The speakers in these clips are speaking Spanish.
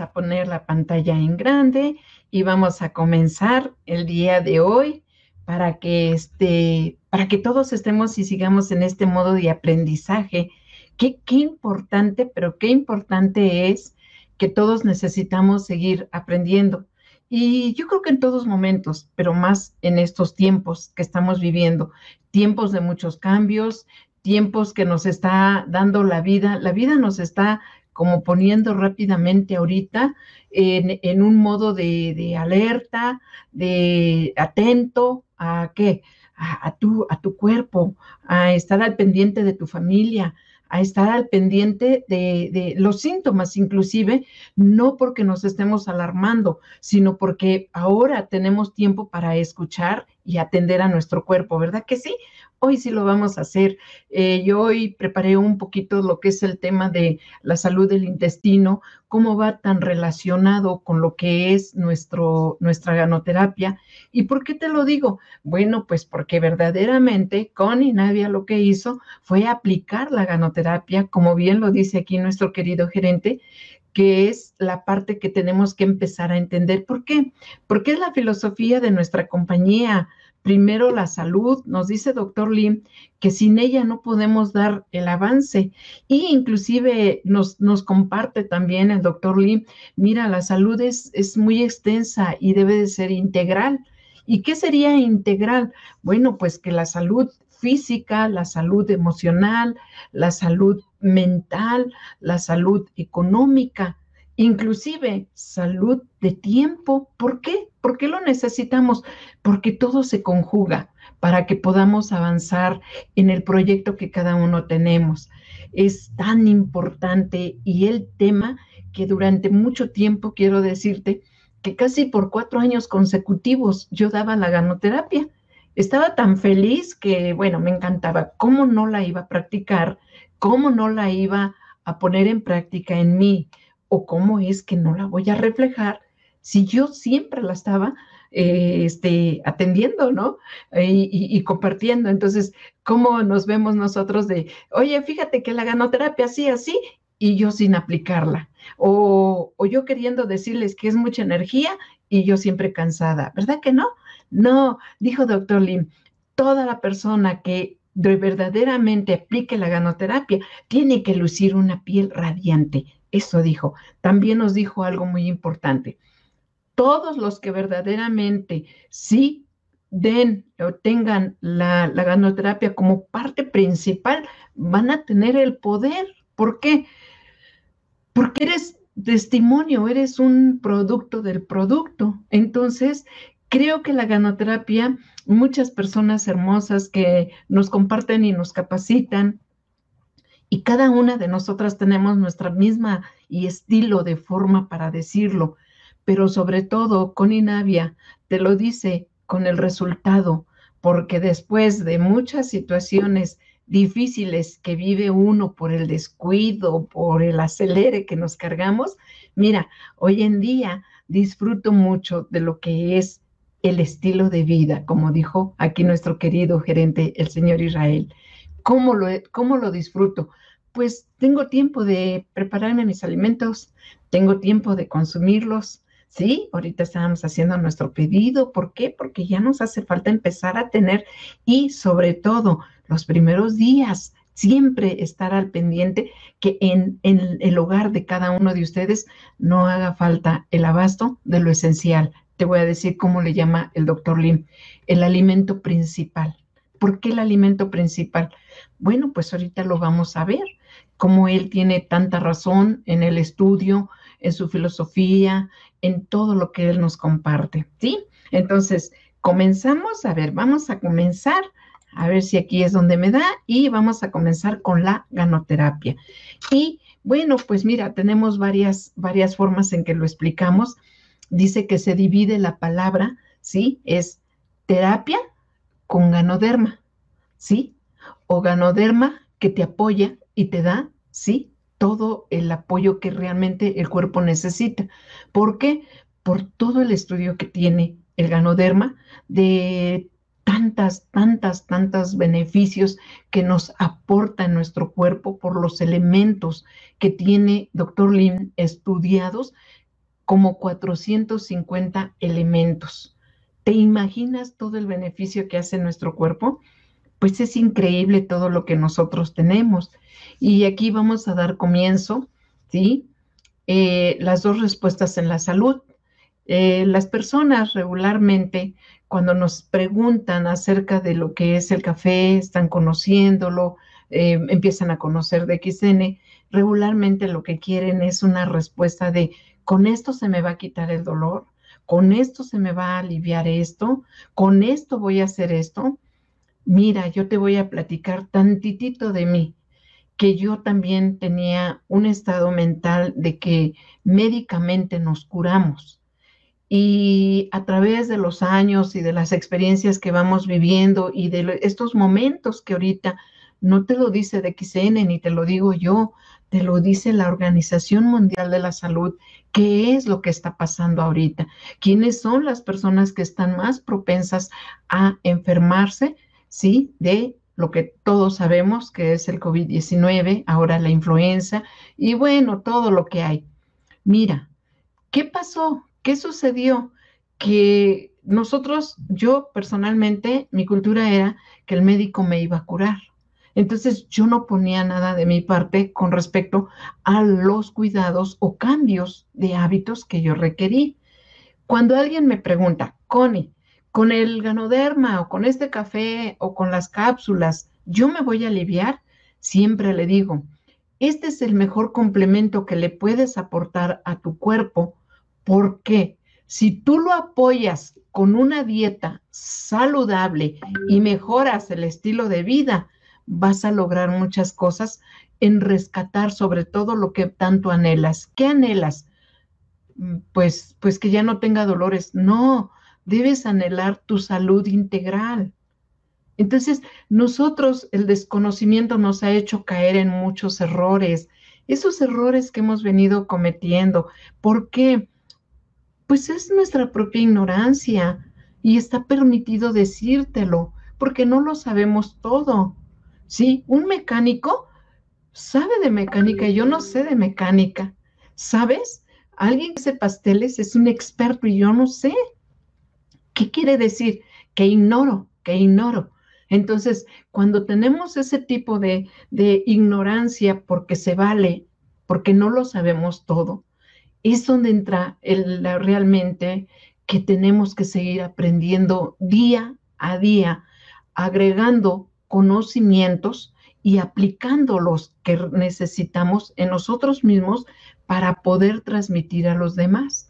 A poner la pantalla en grande y vamos a comenzar el día de hoy para que este, para que todos estemos y sigamos en este modo de aprendizaje. Qué, qué importante, pero qué importante es que todos necesitamos seguir aprendiendo. Y yo creo que en todos momentos, pero más en estos tiempos que estamos viviendo, tiempos de muchos cambios, tiempos que nos está dando la vida, la vida nos está como poniendo rápidamente ahorita en, un modo de, alerta, de atento a qué, a, tu, a tu cuerpo, a estar al pendiente de tu familia, a estar al pendiente de, de, los síntomas, inclusive, no porque nos estemos alarmando, sino porque ahora tenemos tiempo para escuchar y atender a nuestro cuerpo, ¿verdad que sí? Hoy sí lo vamos a hacer. Eh, yo hoy preparé un poquito lo que es el tema de la salud del intestino, cómo va tan relacionado con lo que es nuestro, nuestra ganoterapia. ¿Y por qué te lo digo? Bueno, pues porque verdaderamente Connie Nadia lo que hizo fue aplicar la ganoterapia, como bien lo dice aquí nuestro querido gerente, que es la parte que tenemos que empezar a entender. ¿Por qué? Porque es la filosofía de nuestra compañía primero la salud, nos dice doctor Lim, que sin ella no podemos dar el avance. Y inclusive nos, nos comparte también el doctor Lim, mira, la salud es, es muy extensa y debe de ser integral. ¿Y qué sería integral? Bueno, pues que la salud física, la salud emocional, la salud mental, la salud económica, inclusive salud de tiempo. ¿Por qué? ¿Por qué lo necesitamos? Porque todo se conjuga para que podamos avanzar en el proyecto que cada uno tenemos. Es tan importante y el tema que durante mucho tiempo, quiero decirte, que casi por cuatro años consecutivos yo daba la ganoterapia. Estaba tan feliz que, bueno, me encantaba. ¿Cómo no la iba a practicar? ¿Cómo no la iba a poner en práctica en mí? o cómo es que no la voy a reflejar si yo siempre la estaba eh, este, atendiendo, ¿no? Y, compartiendo. Entonces, ¿cómo nos vemos nosotros de, oye, fíjate que la ganoterapia así, así, y yo sin aplicarla? O, o yo queriendo decirles que es mucha energía y yo siempre cansada, ¿verdad que no? No, dijo doctor Lim, toda la persona que verdaderamente aplique la ganoterapia tiene que lucir una piel radiante, eso dijo. También nos dijo algo muy importante. Todos los que verdaderamente sí den o tengan la, ganoterapia como parte principal, van a tener el poder. ¿Por qué? Porque eres testimonio, eres un producto del producto. Entonces, creo que la ganoterapia, muchas personas hermosas que nos comparten y nos capacitan, y cada una de nosotras tenemos nuestra misma y estilo de forma para decirlo, pero sobre todo con Inavia te lo dice con el resultado, porque después de muchas situaciones difíciles que vive uno por el descuido, por el acelere que nos cargamos, mira, hoy en día disfruto mucho de lo que es el estilo de vida, como dijo aquí nuestro querido gerente, el señor Israel. ¿Cómo lo, cómo lo disfruto? Pues tengo tiempo de prepararme mis alimentos, tengo tiempo de consumirlos. Sí, ahorita estábamos haciendo nuestro pedido. ¿Por qué? Porque ya nos hace falta empezar a tener y sobre todo los primeros días, siempre estar al pendiente que en, en, el hogar de cada uno de ustedes no haga falta el abasto de lo esencial. Te voy a decir cómo le llama el doctor Lim, el alimento principal. ¿Por qué el alimento principal? Bueno, pues ahorita lo vamos a ver, cómo él tiene tanta razón en el estudio, en su filosofía, en todo lo que él nos comparte, ¿sí? Entonces, comenzamos, a ver, vamos a comenzar, a ver si aquí es donde me da, y vamos a comenzar con la ganoterapia. Y bueno, pues mira, tenemos varias, varias formas en que lo explicamos. Dice que se divide la palabra, ¿sí? Es terapia con ganoderma, ¿sí? O ganoderma que te apoya y te da, ¿sí? Todo el apoyo que realmente el cuerpo necesita. ¿Por qué? Por todo el estudio que tiene el ganoderma de tantas, tantas, tantos beneficios que nos aporta en nuestro cuerpo por los elementos que tiene doctor Lim estudiados como 450 elementos. ¿Te imaginas todo el beneficio que hace nuestro cuerpo? Pues es increíble todo lo que nosotros tenemos. Y aquí vamos a dar comienzo, ¿sí? Eh, las dos respuestas en la salud. Eh, las personas regularmente, cuando nos preguntan acerca de lo que es el café, están conociéndolo, eh, empiezan a conocer de XN, regularmente lo que quieren es una respuesta de, con esto se me va a quitar el dolor, con esto se me va a aliviar esto, con esto voy a hacer esto. Mira, yo te voy a platicar tantitito de mí que yo también tenía un estado mental de que médicamente nos curamos. Y a través de los años y de las experiencias que vamos viviendo y de estos momentos que ahorita no te lo dice de XN ni te lo digo yo, te lo dice la Organización Mundial de la Salud, qué es lo que está pasando ahorita, quiénes son las personas que están más propensas a enfermarse, ¿sí? De lo que todos sabemos que es el COVID-19, ahora la influenza y bueno, todo lo que hay. Mira, ¿qué pasó? ¿Qué sucedió? Que nosotros, yo personalmente, mi cultura era que el médico me iba a curar. Entonces yo no ponía nada de mi parte con respecto a los cuidados o cambios de hábitos que yo requerí. Cuando alguien me pregunta, Connie, con el ganoderma o con este café o con las cápsulas, yo me voy a aliviar, siempre le digo, este es el mejor complemento que le puedes aportar a tu cuerpo, porque si tú lo apoyas con una dieta saludable y mejoras el estilo de vida, vas a lograr muchas cosas en rescatar sobre todo lo que tanto anhelas. ¿Qué anhelas? Mm, pues, pues que ya no tenga dolores. No, debes anhelar tu salud integral. Entonces, nosotros el desconocimiento nos ha hecho caer en muchos errores, esos errores que hemos venido cometiendo. ¿Por qué? Pues es nuestra propia ignorancia y está permitido decírtelo, porque no lo sabemos todo. ¿Sí? Un mecánico sabe de mecánica, yo no sé de mecánica. ¿Sabes? Alguien que hace pasteles es un experto y yo no sé. ¿Qué quiere decir? Que ignoro, que ignoro. Entonces, cuando tenemos ese tipo de, ignorancia porque se vale, porque no lo sabemos todo, es donde entra el, realmente que tenemos que seguir aprendiendo día a día, agregando conocimientos y aplicando los que necesitamos en nosotros mismos para poder transmitir a los demás.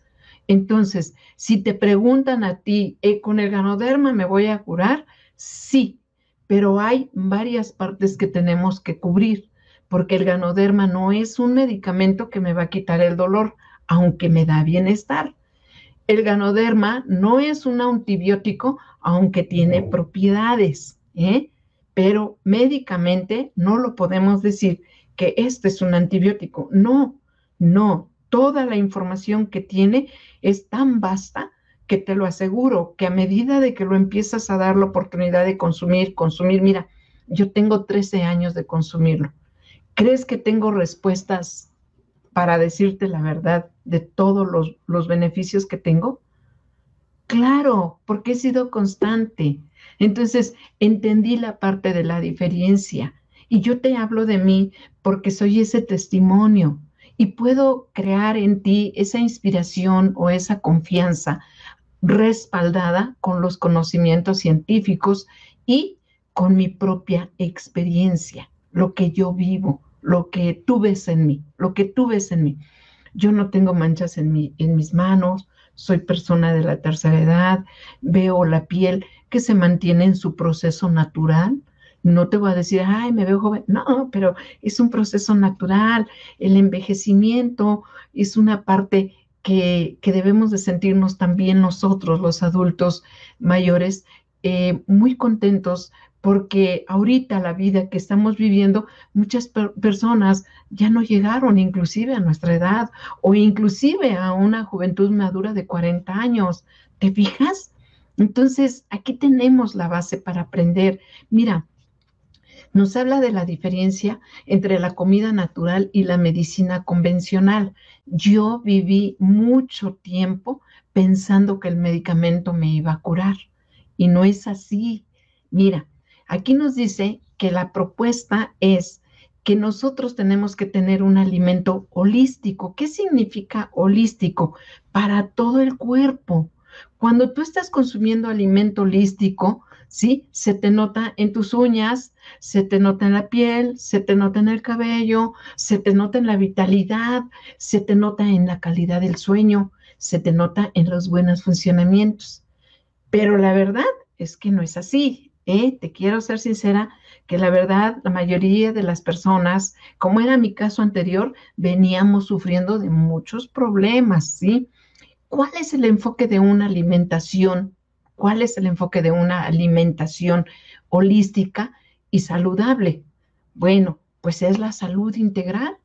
Entonces, si te preguntan a ti, ¿eh, ¿con el ganoderma me voy a curar? Sí, pero hay varias partes que tenemos que cubrir, porque el ganoderma no es un medicamento que me va a quitar el dolor, aunque me da bienestar. El ganoderma no es un antibiótico, aunque tiene propiedades, ¿eh? pero médicamente no lo podemos decir que este es un antibiótico. No, no, toda la información que tiene es tan vasta que te lo aseguro que a medida de que lo empiezas a dar la oportunidad de consumir, consumir, mira, yo tengo 13 años de consumirlo. ¿Crees que tengo respuestas para decirte la verdad de todos los, los beneficios que tengo? Claro, porque he sido constante. Entonces, entendí la parte de la diferencia. Y yo te hablo de mí porque soy ese testimonio y puedo crear en ti esa inspiración o esa confianza respaldada con los conocimientos científicos y con mi propia experiencia, lo que yo vivo, lo que tú ves en mí, lo que tú ves en mí. Yo no tengo manchas en, mi, en mis manos, soy persona de la tercera edad, veo la piel que se mantiene en su proceso natural, no te voy a decir, ay, me veo joven. No, pero es un proceso natural. El envejecimiento es una parte que, debemos de sentirnos también nosotros, los adultos mayores, eh, muy contentos porque ahorita la vida que estamos viviendo, muchas personas ya no llegaron inclusive a nuestra edad o inclusive a una juventud madura de 40 años. ¿Te fijas? Entonces, aquí tenemos la base para aprender. Mira, nos habla de la diferencia entre la comida natural y la medicina convencional. Yo viví mucho tiempo pensando que el medicamento me iba a curar y no es así. Mira, aquí nos dice que la propuesta es que nosotros tenemos que tener un alimento holístico. ¿Qué significa holístico? Para todo el cuerpo. Cuando tú estás consumiendo alimento holístico, ¿sí? Se te nota en tus uñas, se te nota en la piel, se te nota en el cabello, se te nota en la vitalidad, se te nota en la calidad del sueño, se te nota en los buenos funcionamientos. Pero la verdad es que no es así. ¿eh? Te quiero ser sincera que la verdad, la mayoría de las personas, como era mi caso anterior, veníamos sufriendo de muchos problemas. ¿Cuál es el enfoque de una alimentación? ¿Cuál es el enfoque de una alimentación holística y saludable? Bueno, pues es la salud integral.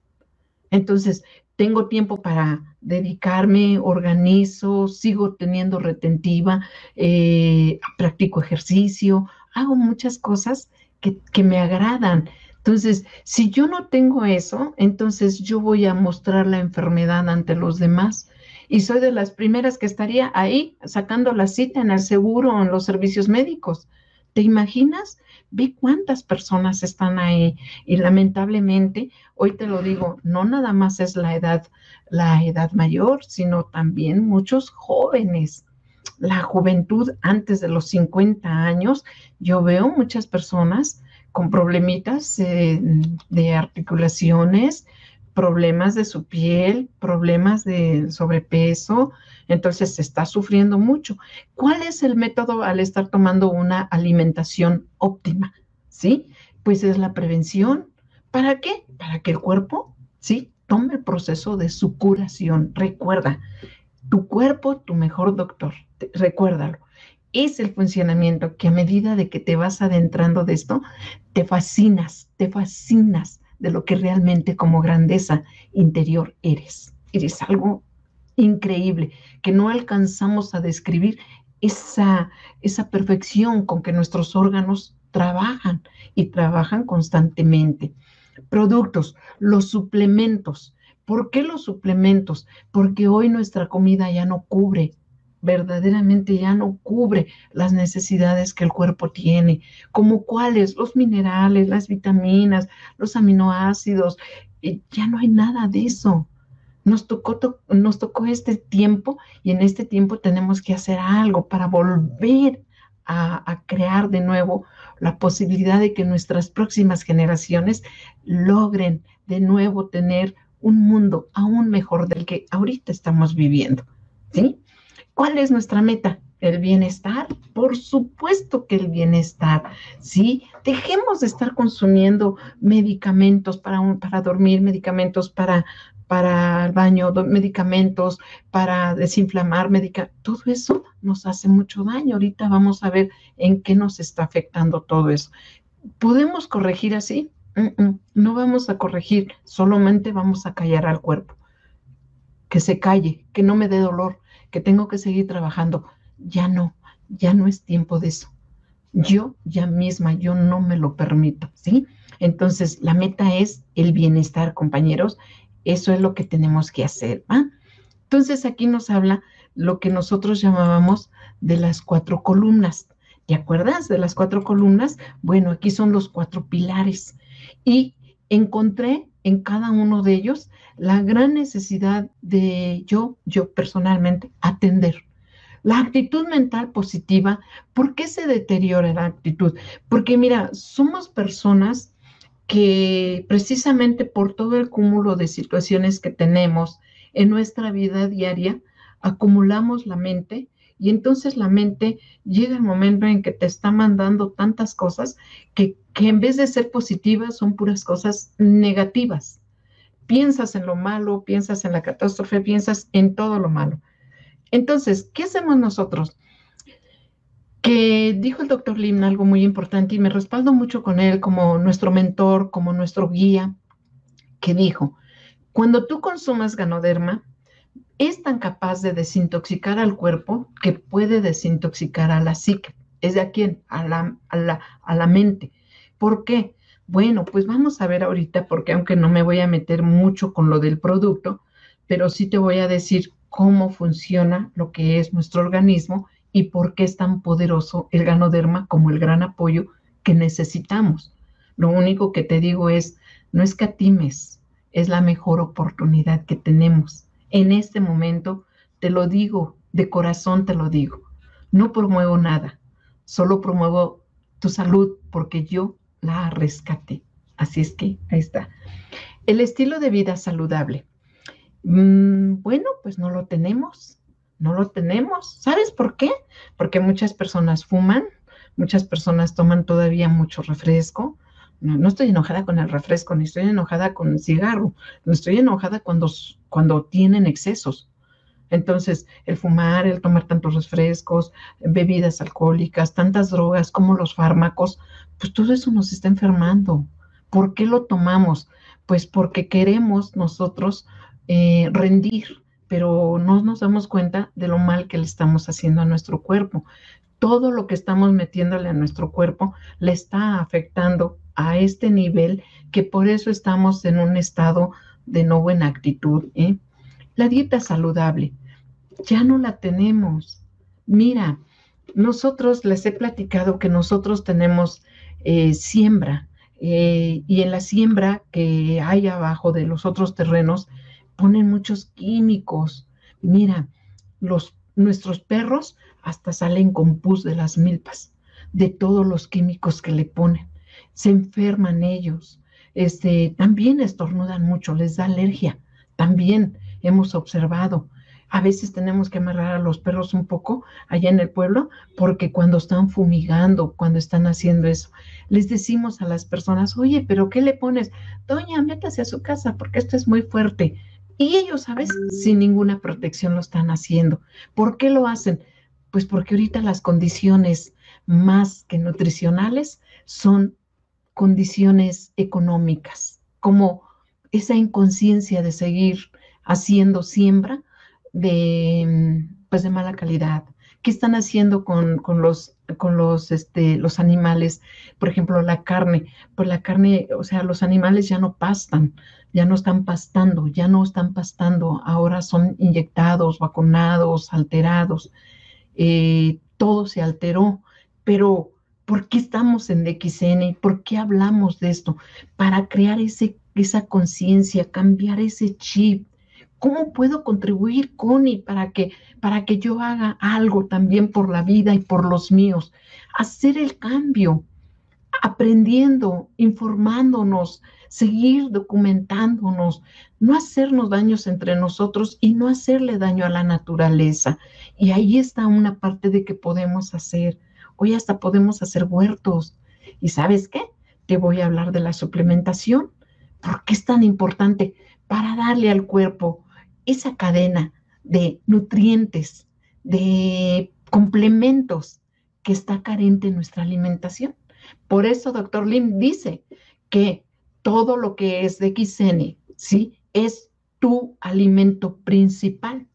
Entonces, tengo tiempo para dedicarme, organizo, sigo teniendo retentiva, eh, practico ejercicio, hago muchas cosas que, que me agradan. Entonces, si yo no tengo eso, entonces yo voy a mostrar la enfermedad ante los demás y soy de las primeras que estaría ahí sacando la cita en el seguro o en los servicios médicos. ¿Te imaginas? Ve cuántas personas están ahí y lamentablemente, hoy te lo digo, no nada más es la edad, la edad mayor, sino también muchos jóvenes. La juventud antes de los 50 años, yo veo muchas personas con problemitas eh, de articulaciones, problemas de su piel, problemas de sobrepeso, entonces se está sufriendo mucho. ¿Cuál es el método al estar tomando una alimentación óptima? ¿Sí? Pues es la prevención. ¿Para qué? Para que el cuerpo, ¿sí? Tome el proceso de su curación. Recuerda, tu cuerpo, tu mejor doctor. Recuérdalo. Es el funcionamiento que a medida de que te vas adentrando de esto, te fascinas, te fascinas de lo que realmente como grandeza interior eres. Eres algo increíble que no alcanzamos a describir esa, esa perfección con que nuestros órganos trabajan y trabajan constantemente. Productos, los suplementos. ¿Por qué los suplementos? Porque hoy nuestra comida ya no cubre verdaderamente ya no cubre las necesidades que el cuerpo tiene, como cuáles, los minerales, las vitaminas, los aminoácidos, ya no hay nada de eso. Nos tocó, nos tocó este tiempo y en este tiempo tenemos que hacer algo para volver a, a crear de nuevo la posibilidad de que nuestras próximas generaciones logren de nuevo tener un mundo aún mejor del que ahorita estamos viviendo. ¿Sí? ¿Cuál es nuestra meta? ¿El bienestar? Por supuesto que el bienestar, ¿sí? Dejemos de estar consumiendo medicamentos para, para dormir, medicamentos para, para el baño, medicamentos para desinflamar, todo eso nos hace mucho daño. Ahorita vamos a ver en qué nos está afectando todo eso. ¿Podemos corregir así? no vamos a corregir, solamente vamos a callar al cuerpo. Que se calle, que no me dé dolor, que tengo que seguir trabajando. Ya no, ya no es tiempo de eso. Yo ya misma, yo no me lo permito, ¿sí? Entonces, la meta es el bienestar, compañeros. Eso es lo que tenemos que hacer. Entonces, aquí nos habla lo que nosotros llamábamos de las cuatro columnas. ¿Te acuerdas de las cuatro columnas? Bueno, aquí son los cuatro pilares. Y encontré en cada uno de ellos la gran necesidad de yo, yo personalmente, atender. La actitud mental positiva, ¿por qué se deteriora la actitud? Porque mira, somos personas que precisamente por todo el cúmulo de situaciones que tenemos en nuestra vida diaria, acumulamos la mente y entonces la mente llega el momento en que te está mandando tantas cosas que, que en vez de ser positivas son puras cosas negativas piensas en lo malo, piensas en la catástrofe, piensas en todo lo malo. Entonces, ¿qué hacemos nosotros? Que dijo el doctor Lim algo muy importante y me respaldo mucho con él como nuestro mentor, como nuestro guía, que dijo, cuando tú consumas ganoderma, es tan capaz de desintoxicar al cuerpo que puede desintoxicar a la psique. ¿Es de a quién? A la, a la, a la mente. ¿Por qué? Bueno, pues vamos a ver ahorita, porque aunque no me voy a meter mucho con lo del producto, pero sí te voy a decir cómo funciona lo que es nuestro organismo y por qué es tan poderoso el ganoderma como el gran apoyo que necesitamos. Lo único que te digo es, no escatimes, es la mejor oportunidad que tenemos. En este momento, te lo digo, de corazón te lo digo. No promuevo nada, solo promuevo tu salud porque yo la rescaté. Así es que ahí está. El estilo de vida saludable. Mm, bueno, pues no lo tenemos, no lo tenemos. ¿Sabes por qué? Porque muchas personas fuman, muchas personas toman todavía mucho refresco. No, estoy enojada con el refresco, ni estoy enojada con el cigarro, no estoy enojada cuando, cuando tienen excesos. Entonces, el fumar, el tomar tantos refrescos, bebidas alcohólicas, tantas drogas como los fármacos, pues todo eso nos está enfermando. ¿Por qué lo tomamos? Pues porque queremos nosotros eh, rendir, pero no nos damos cuenta de lo mal que le estamos haciendo a nuestro cuerpo. Todo lo que estamos metiéndole a nuestro cuerpo le está afectando a este nivel que por eso estamos en un estado de no buena actitud. ¿eh? La dieta saludable, ya no la tenemos. Mira, nosotros les he platicado que nosotros tenemos eh, siembra eh, y en la siembra que hay abajo de los otros terrenos ponen muchos químicos. Mira, los, nuestros perros hasta salen con pus de las milpas, de todos los químicos que le ponen. Se enferman ellos. Este, también estornudan mucho, les da alergia. También hemos observado. A veces tenemos que amarrar a los perros un poco allá en el pueblo porque cuando están fumigando, cuando están haciendo eso, les decimos a las personas, oye, pero ¿qué le pones? Doña, métase a su casa porque esto es muy fuerte. Y ellos, ¿sabes? Sin ninguna protección lo están haciendo. ¿Por qué lo hacen? Pues porque ahorita las condiciones más que nutricionales son condiciones económicas, como esa inconsciencia de seguir haciendo siembra de, pues de mala calidad. ¿Qué están haciendo con, con los, con los, este, los animales? Por ejemplo, la carne. Pues la carne, o sea, los animales ya no pastan, ya no están pastando, ya no están pastando, ahora son inyectados, vacunados, alterados, eh, todo se alteró, pero ¿por qué estamos en DXN? ¿Por qué hablamos de esto? Para crear ese, esa conciencia, cambiar ese chip. ¿Cómo puedo contribuir, Connie, para que, para que yo haga algo también por la vida y por los míos? Hacer el cambio, aprendiendo, informándonos, seguir documentándonos, no hacernos daños entre nosotros y no hacerle daño a la naturaleza. Y ahí está una parte de que podemos hacer. Hoy hasta podemos hacer huertos. ¿Y sabes qué? Te voy a hablar de la suplementación. ¿Por qué es tan importante? Para darle al cuerpo esa cadena de nutrientes, de complementos que está carente en nuestra alimentación. Por eso, doctor Lim dice que todo lo que es de XN, ¿sí? Es tu alimento principal.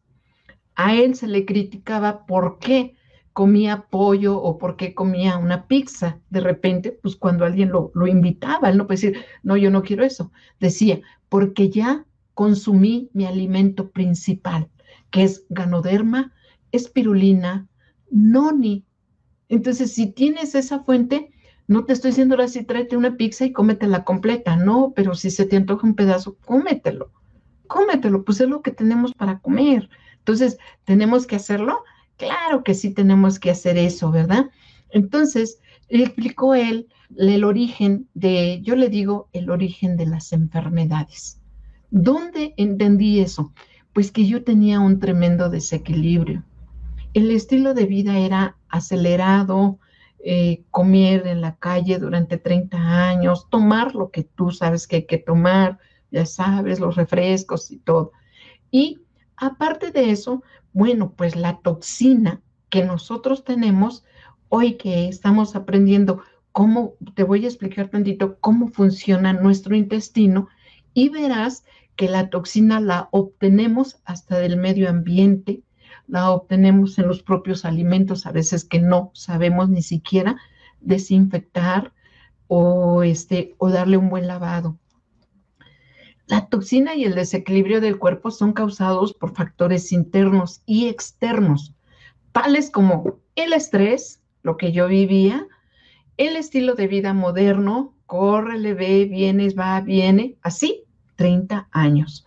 A él se le criticaba por qué comía pollo o por qué comía una pizza. De repente, pues cuando alguien lo, lo invitaba, él no puede decir, no, yo no quiero eso. Decía, porque ya consumí mi alimento principal, que es ganoderma, espirulina, noni. Entonces, si tienes esa fuente, no te estoy diciendo ahora sí, tráete una pizza y cómetela completa. No, pero si se te antoja un pedazo, cómetelo. Cómetelo, pues es lo que tenemos para comer. Entonces, ¿tenemos que hacerlo? Claro que sí tenemos que hacer eso, ¿verdad? Entonces, explicó él el origen de, yo le digo, el origen de las enfermedades. ¿Dónde entendí eso? Pues que yo tenía un tremendo desequilibrio. El estilo de vida era acelerado, eh, comer en la calle durante 30 años, tomar lo que tú sabes que hay que tomar, ya sabes, los refrescos y todo. Y aparte de eso, bueno, pues la toxina que nosotros tenemos, hoy que estamos aprendiendo cómo, te voy a explicar tantito cómo funciona nuestro intestino y verás que la toxina la obtenemos hasta del medio ambiente, la obtenemos en los propios alimentos, a veces que no sabemos ni siquiera desinfectar o, este, o darle un buen lavado. La toxina y el desequilibrio del cuerpo son causados por factores internos y externos, tales como el estrés, lo que yo vivía, el estilo de vida moderno, corre, le ve, vienes, va, viene, así, 30 años.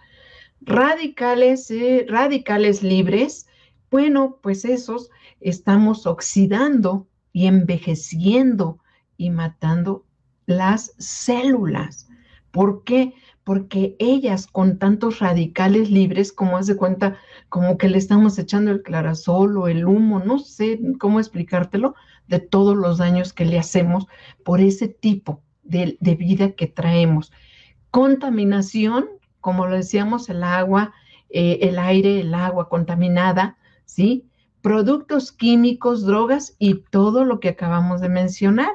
Radicales, eh, radicales libres, bueno, pues esos estamos oxidando y envejeciendo y matando las células. ¿Por qué? porque ellas con tantos radicales libres, como hace cuenta, como que le estamos echando el clarasol o el humo, no sé cómo explicártelo, de todos los daños que le hacemos por ese tipo de, vida que traemos. Contaminación, como lo decíamos, el agua, eh, el aire, el agua contaminada, ¿sí? Productos químicos, drogas y todo lo que acabamos de mencionar.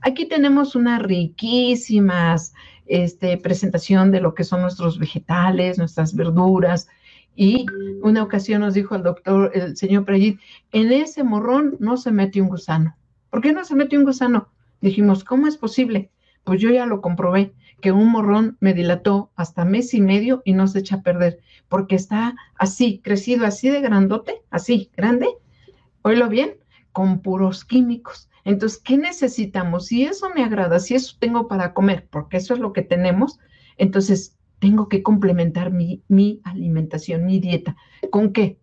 Aquí tenemos unas riquísimas este, presentación de lo que son nuestros vegetales, nuestras verduras. Y una ocasión nos dijo el doctor, el señor Prayit, en ese morrón no se mete un gusano. ¿Por qué no se mete un gusano? Dijimos, ¿cómo es posible? Pues yo ya lo comprobé, que un morrón me dilató hasta mes y medio y no se echa a perder, porque está así, crecido así de grandote, así, grande, oílo bien, con puros químicos. Entonces, ¿qué necesitamos? Si eso me agrada, si eso tengo para comer, porque eso es lo que tenemos, entonces tengo que complementar mi, alimentación, mi dieta. ¿Con qué?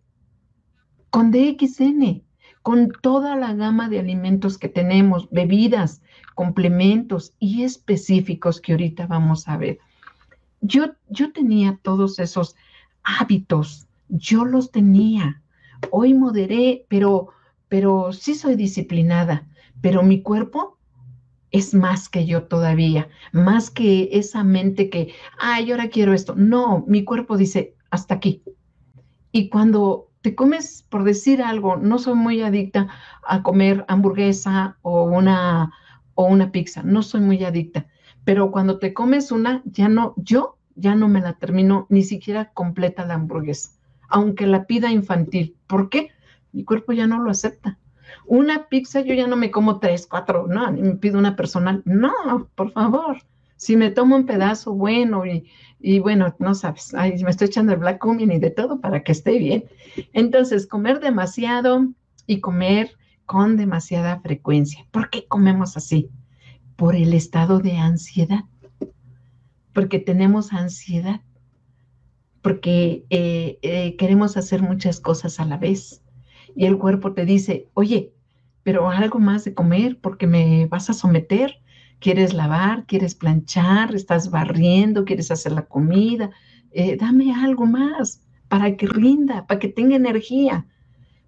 Con DXN, con toda la gama de alimentos que tenemos, bebidas, complementos y específicos que ahorita vamos a ver. Yo, yo tenía todos esos hábitos, yo los tenía. Hoy moderé, pero, pero sí soy disciplinada pero mi cuerpo es más que yo todavía, más que esa mente que, ay, ahora quiero esto. No, mi cuerpo dice, hasta aquí. Y cuando te comes, por decir algo, no soy muy adicta a comer hamburguesa o una, o una pizza, no soy muy adicta, pero cuando te comes una, ya no, yo ya no me la termino ni siquiera completa la hamburguesa, aunque la pida infantil. ¿Por qué? Mi cuerpo ya no lo acepta. Una pizza yo ya no me como tres, cuatro, no, me pido una personal. No, por favor. Si me tomo un pedazo bueno y, bueno, no sabes, me estoy echando el black cumin y de todo para que esté bien. Entonces, comer demasiado y comer con demasiada frecuencia. ¿Por qué comemos así? Por el estado de ansiedad. Porque tenemos ansiedad. Porque eh, eh, queremos hacer muchas cosas a la vez y el cuerpo te dice, oye, pero algo más de comer porque me vas a someter. ¿Quieres lavar? ¿Quieres planchar? ¿Estás barriendo? ¿Quieres hacer la comida? Eh, dame algo más para que rinda, para que tenga energía.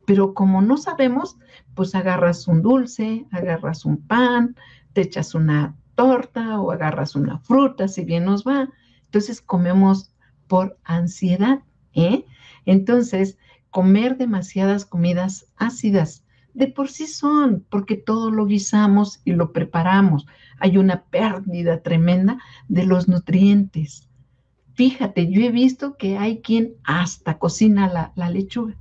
Pero como no sabemos, pues agarras un dulce, agarras un pan, te echas una torta o agarras una fruta, si bien nos va. Entonces comemos por ansiedad. ¿eh? Entonces, comer demasiadas comidas ácidas. De por sí son, porque todo lo guisamos y lo preparamos. Hay una pérdida tremenda de los nutrientes. Fíjate, yo he visto que hay quien hasta cocina la, la lechuga.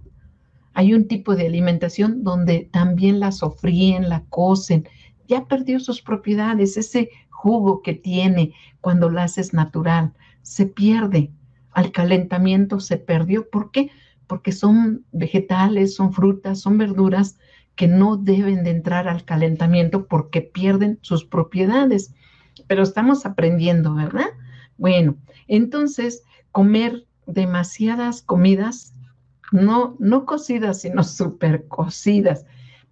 Hay un tipo de alimentación donde también la sofríen, la cocen. Ya perdió sus propiedades, ese jugo que tiene cuando la haces natural, se pierde. Al calentamiento se perdió. ¿Por qué? porque son vegetales, son frutas, son verduras que no deben de entrar al calentamiento porque pierden sus propiedades. Pero estamos aprendiendo, ¿verdad? Bueno, entonces comer demasiadas comidas, no, no cocidas, sino súper cocidas.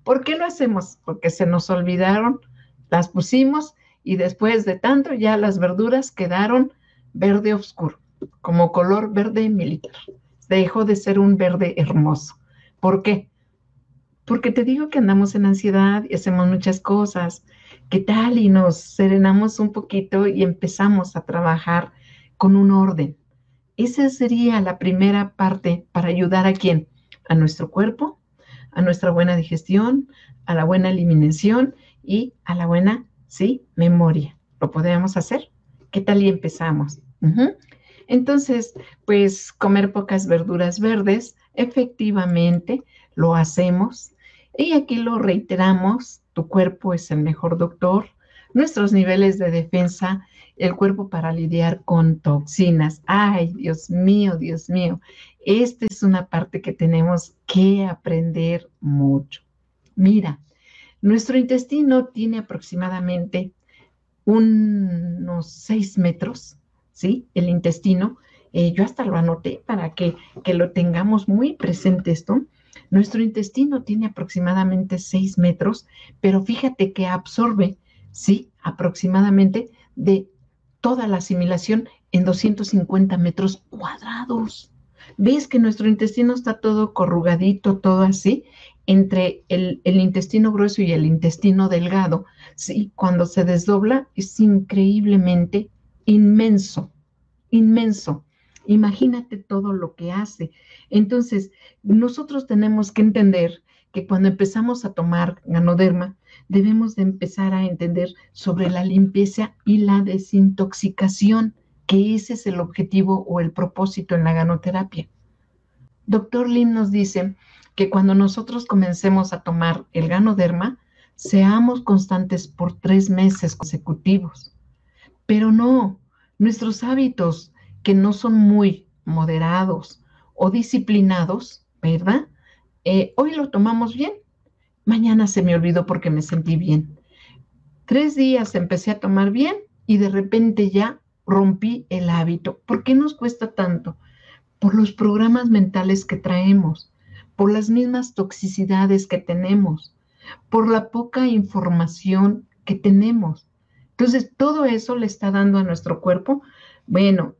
¿Por qué lo hacemos? Porque se nos olvidaron, las pusimos y después de tanto ya las verduras quedaron verde oscuro, como color verde militar dejó de ser un verde hermoso. ¿Por qué? Porque te digo que andamos en ansiedad y hacemos muchas cosas. ¿Qué tal? Y nos serenamos un poquito y empezamos a trabajar con un orden. Esa sería la primera parte para ayudar a quién? A nuestro cuerpo, a nuestra buena digestión, a la buena eliminación y a la buena, sí, memoria. ¿Lo podemos hacer? ¿Qué tal y empezamos? Entonces, pues comer pocas verduras verdes, efectivamente lo hacemos. Y aquí lo reiteramos, tu cuerpo es el mejor doctor. nuestros niveles de defensa, el cuerpo para lidiar con toxinas. Ay, Dios mío, Dios mío. Esta es una parte que tenemos que aprender mucho. Mira, nuestro intestino tiene aproximadamente unos 6 metros, ¿sí? El intestino. Eh, yo hasta lo anoté para que, que lo tengamos muy presente esto. Nuestro intestino tiene aproximadamente 6 metros, pero fíjate que absorbe, sí, aproximadamente de toda la asimilación en 250 metros cuadrados. ¿Ves que nuestro intestino está todo corrugadito, todo así? Entre el, intestino grueso y el intestino delgado, sí, cuando se desdobla es increíblemente inmenso, inmenso. Imagínate todo lo que hace. Entonces, nosotros tenemos que entender que cuando empezamos a tomar ganoderma, debemos de empezar a entender sobre la limpieza y la desintoxicación, que ese es el objetivo o el propósito en la ganoterapia. Doctor Lim nos dice que cuando nosotros comencemos a tomar el ganoderma, seamos constantes por tres meses consecutivos. Pero no, nuestros hábitos que no son muy moderados o disciplinados, ¿verdad? Eh, hoy lo tomamos bien, mañana se me olvidó porque me sentí bien. Tres días empecé a tomar bien y de repente ya rompí el hábito. ¿Por qué nos cuesta tanto? Por los programas mentales que traemos, por las mismas toxicidades que tenemos, por la poca información que tenemos. Entonces, todo eso le está dando a nuestro cuerpo, bueno,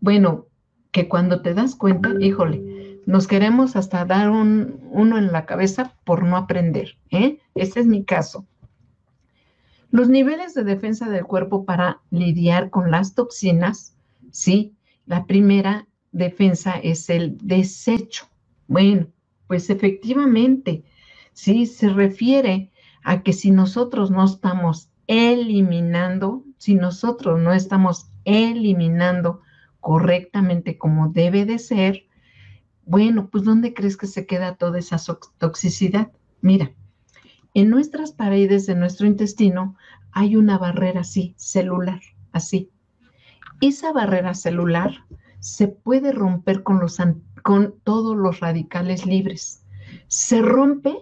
bueno, que cuando te das cuenta, híjole, nos queremos hasta dar un, uno en la cabeza por no aprender. ¿eh? Este es mi caso. Los niveles de defensa del cuerpo para lidiar con las toxinas, sí, la primera defensa es el desecho. Bueno, pues efectivamente, sí, se refiere a que si nosotros no estamos eliminando, si nosotros no estamos eliminando correctamente como debe de ser, bueno, pues ¿dónde crees que se queda toda esa toxicidad? Mira, en nuestras paredes de nuestro intestino hay una barrera así, celular, así. Esa barrera celular se puede romper con, los, con todos los radicales libres. Se rompe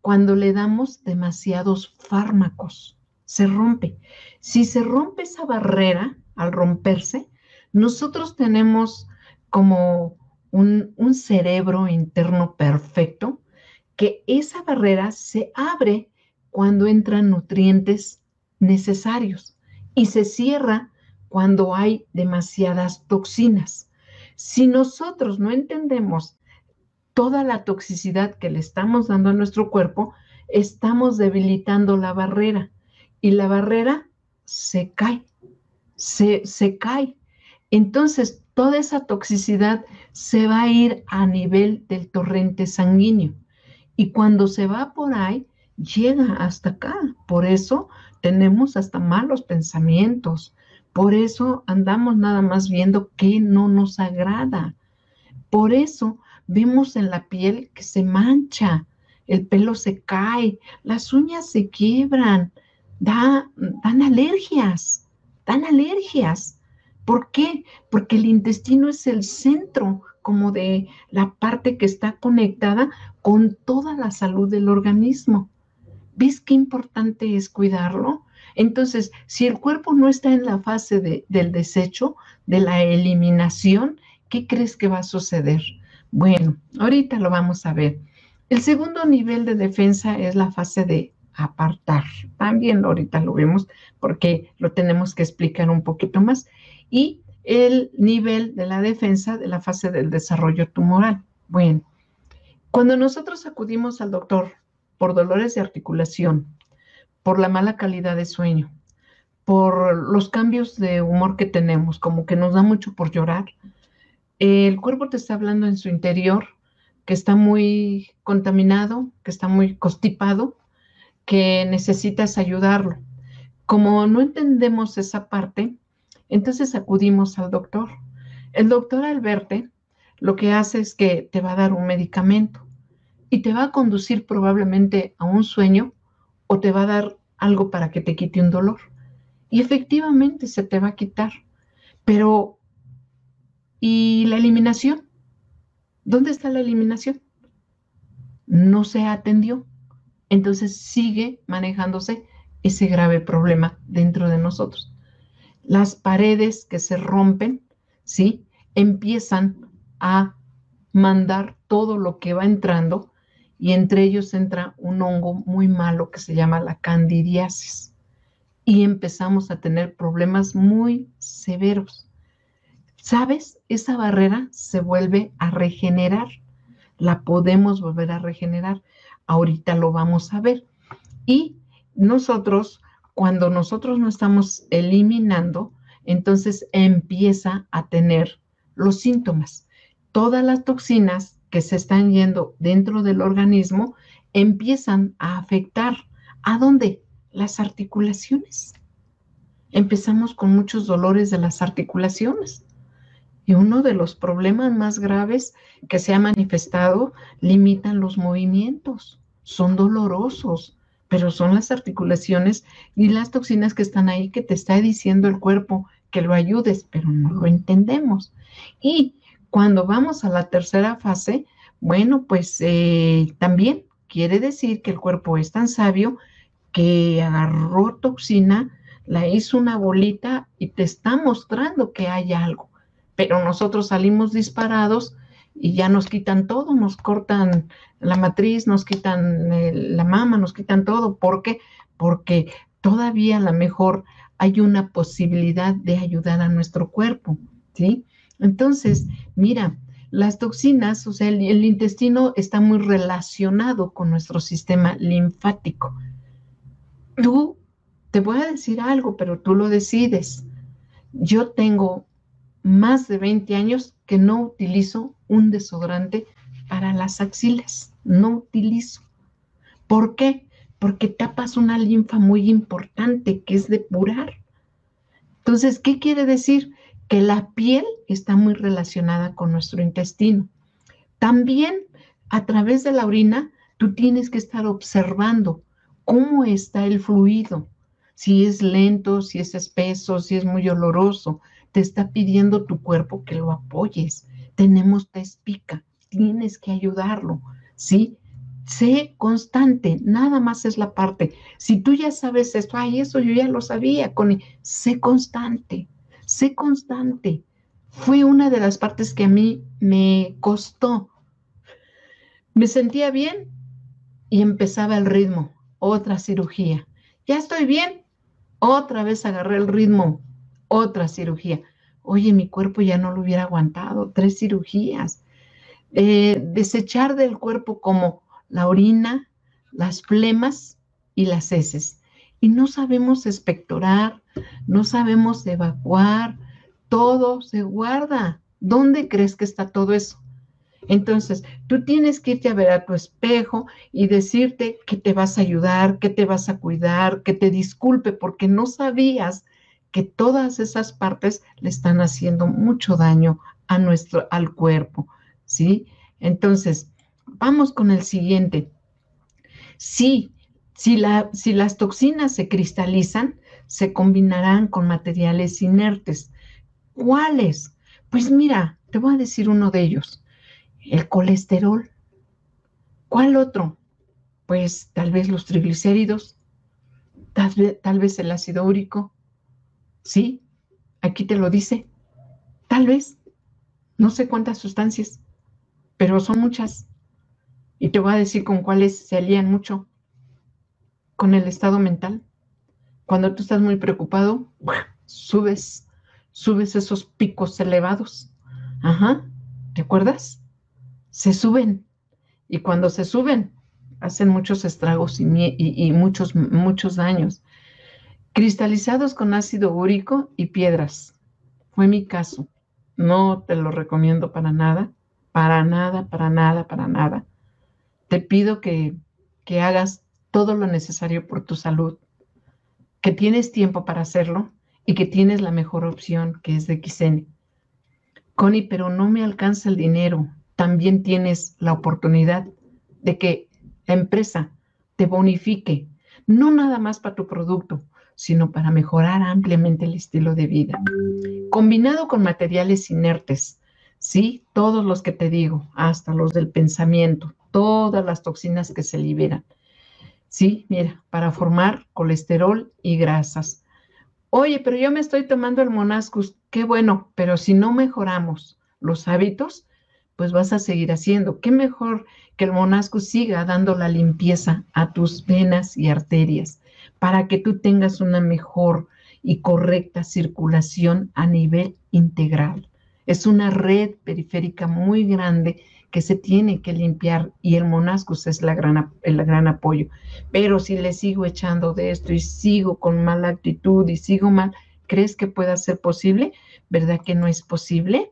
cuando le damos demasiados fármacos. Se rompe. Si se rompe esa barrera al romperse, nosotros tenemos como un, cerebro interno perfecto que esa barrera se abre cuando entran nutrientes necesarios y se cierra cuando hay demasiadas toxinas. Si nosotros no entendemos toda la toxicidad que le estamos dando a nuestro cuerpo, estamos debilitando la barrera y la barrera se cae, se, se cae entonces toda esa toxicidad se va a ir a nivel del torrente sanguíneo. Y cuando se va por ahí, llega hasta acá. Por eso tenemos hasta malos pensamientos. Por eso andamos nada más viendo qué no nos agrada. Por eso vemos en la piel que se mancha, el pelo se cae, las uñas se quiebran, da, dan alergias, dan alergias. ¿Por qué? Porque el intestino es el centro como de la parte que está conectada con toda la salud del organismo. ¿Ves qué importante es cuidarlo? Entonces, si el cuerpo no está en la fase del desecho, de la eliminación, ¿qué crees que va a suceder? Bueno, ahorita lo vamos a ver. El segundo nivel de defensa es la fase de apartar. También ahorita lo vemos porque lo tenemos que explicar un poquito más y el nivel de la defensa de la fase del desarrollo tumoral. Bueno, cuando nosotros acudimos al doctor por dolores de articulación, por la mala calidad de sueño, por los cambios de humor que tenemos, como que nos da mucho por llorar, el cuerpo te está hablando en su interior que está muy contaminado, que está muy constipado, que necesitas ayudarlo. Como no entendemos esa parte, entonces acudimos al doctor. El doctor al verte lo que hace es que te va a dar un medicamento y te va a conducir probablemente a un sueño o te va a dar algo para que te quite un dolor. y efectivamente se te va a quitar. Pero, ¿y la eliminación? ¿Dónde está la eliminación? No se atendió. Entonces sigue manejándose ese grave problema dentro de nosotros. Las paredes que se rompen, ¿sí? Empiezan a mandar todo lo que va entrando y entre ellos entra un hongo muy malo que se llama la candidiasis y empezamos a tener problemas muy severos. ¿Sabes? Esa barrera se vuelve a regenerar. La podemos volver a regenerar. Ahorita lo vamos a ver. Y nosotros, cuando nosotros no estamos eliminando, entonces empieza a tener los síntomas. Todas las toxinas que se están yendo dentro del organismo empiezan a afectar. ¿A dónde? Las articulaciones. Empezamos con muchos dolores de las articulaciones. Y uno de los problemas más graves que se ha manifestado limitan los movimientos. Son dolorosos, pero son las articulaciones y las toxinas que están ahí que te está diciendo el cuerpo que lo ayudes, pero no lo entendemos. Y cuando vamos a la tercera fase, bueno, pues eh, también quiere decir que el cuerpo es tan sabio que agarró toxina, la hizo una bolita y te está mostrando que hay algo. Pero nosotros salimos disparados y ya nos quitan todo, nos cortan la matriz, nos quitan la mama, nos quitan todo. ¿Por qué? Porque todavía a lo mejor hay una posibilidad de ayudar a nuestro cuerpo, ¿sí? Entonces, mira, las toxinas, o sea, el, intestino está muy relacionado con nuestro sistema linfático. Tú, te voy a decir algo, pero tú lo decides. Yo tengo más de 20 años que no utilizo un desodorante para las axilas. No utilizo. ¿Por qué? Porque tapas una linfa muy importante que es depurar. Entonces, ¿qué quiere decir? Que la piel está muy relacionada con nuestro intestino. También a través de la orina, tú tienes que estar observando cómo está el fluido, si es lento, si es espeso, si es muy oloroso. Te está pidiendo tu cuerpo que lo apoyes. Tenemos test pica, tienes que ayudarlo, ¿sí? Sé constante, nada más es la parte. Si tú ya sabes esto, ay, eso yo ya lo sabía, con sé constante, sé constante. Fue una de las partes que a mí me costó. Me sentía bien y empezaba el ritmo, otra cirugía. Ya estoy bien, otra vez agarré el ritmo, otra cirugía. Oye, mi cuerpo ya no lo hubiera aguantado, tres cirugías. Eh, desechar del cuerpo como la orina, las flemas y las heces. Y no sabemos expectorar, no sabemos evacuar, todo se guarda. ¿Dónde crees que está todo eso? Entonces, tú tienes que irte a ver a tu espejo y decirte que te vas a ayudar, que te vas a cuidar, que te disculpe porque no sabías que todas esas partes le están haciendo mucho daño a nuestro al cuerpo, ¿sí? Entonces, vamos con el siguiente. Sí, si, la, si las toxinas se cristalizan, se combinarán con materiales inertes. ¿Cuáles? Pues mira, te voy a decir uno de ellos. El colesterol. ¿Cuál otro? Pues tal vez los triglicéridos, tal tal vez el ácido úrico. Sí, aquí te lo dice. Tal vez. No sé cuántas sustancias, pero son muchas. Y te voy a decir con cuáles se alían mucho. Con el estado mental. Cuando tú estás muy preocupado, subes, subes esos picos elevados. Ajá, ¿te acuerdas? Se suben. Y cuando se suben, hacen muchos estragos y, y, muchos, muchos daños. Cristalizados con ácido úrico y piedras. Fue mi caso. No te lo recomiendo para nada, para nada, para nada, para nada te pido que, hagas todo lo necesario por tu salud, que tienes tiempo para hacerlo y que tienes la mejor opción, que es de Xen. Connie, pero no me alcanza el dinero. También tienes la oportunidad de que la empresa te bonifique, no nada más para tu producto, sino para mejorar ampliamente el estilo de vida. Combinado con materiales inertes, ¿sí? Todos los que te digo, hasta los del pensamiento, todas las toxinas que se liberan. Sí, mira, para formar colesterol y grasas. Oye, pero yo me estoy tomando el monascus, qué bueno, pero si no mejoramos los hábitos, pues vas a seguir haciendo. Qué mejor que el monascus siga dando la limpieza a tus venas y arterias para que tú tengas una mejor y correcta circulación a nivel integral. Es una red periférica muy grande que se tiene que limpiar y el monascus es la gran, el gran apoyo. Pero si le sigo echando de esto y sigo con mala actitud y sigo mal, ¿crees que pueda ser posible? ¿Verdad que no es posible?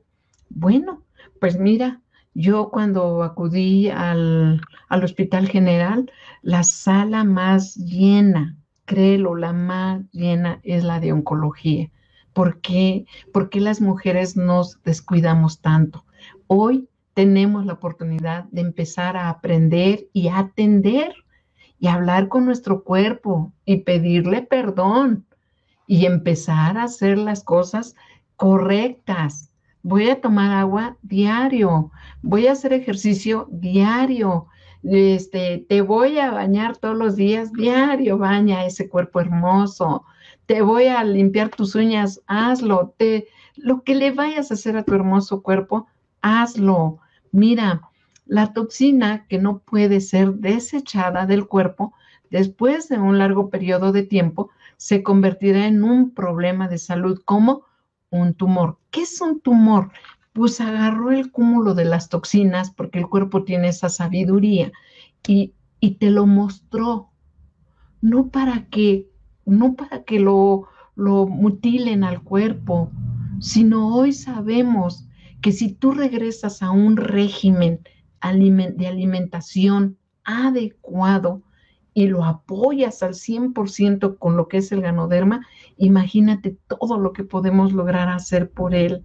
Bueno, pues mira, yo cuando acudí al, al Hospital General, la sala más llena, créelo, la más llena es la de oncología. ¿Por qué? ¿Por qué las mujeres nos descuidamos tanto? Hoy tenemos la oportunidad de empezar a aprender y a atender y hablar con nuestro cuerpo y pedirle perdón y empezar a hacer las cosas correctas. Voy a tomar agua diario, voy a hacer ejercicio diario, este, te voy a bañar todos los días diario, baña ese cuerpo hermoso, te voy a limpiar tus uñas, hazlo, te, lo que le vayas a hacer a tu hermoso cuerpo, hazlo. Mira, la toxina que no puede ser desechada del cuerpo después de un largo periodo de tiempo se convertirá en un problema de salud como un tumor. ¿Qué es un tumor? Pues agarró el cúmulo de las toxinas porque el cuerpo tiene esa sabiduría y, y te lo mostró. No para que, no para que lo, lo mutilen al cuerpo, sino hoy sabemos que si tú regresas a un régimen de alimentación adecuado y lo apoyas al 100% con lo que es el ganoderma, imagínate todo lo que podemos lograr hacer por él.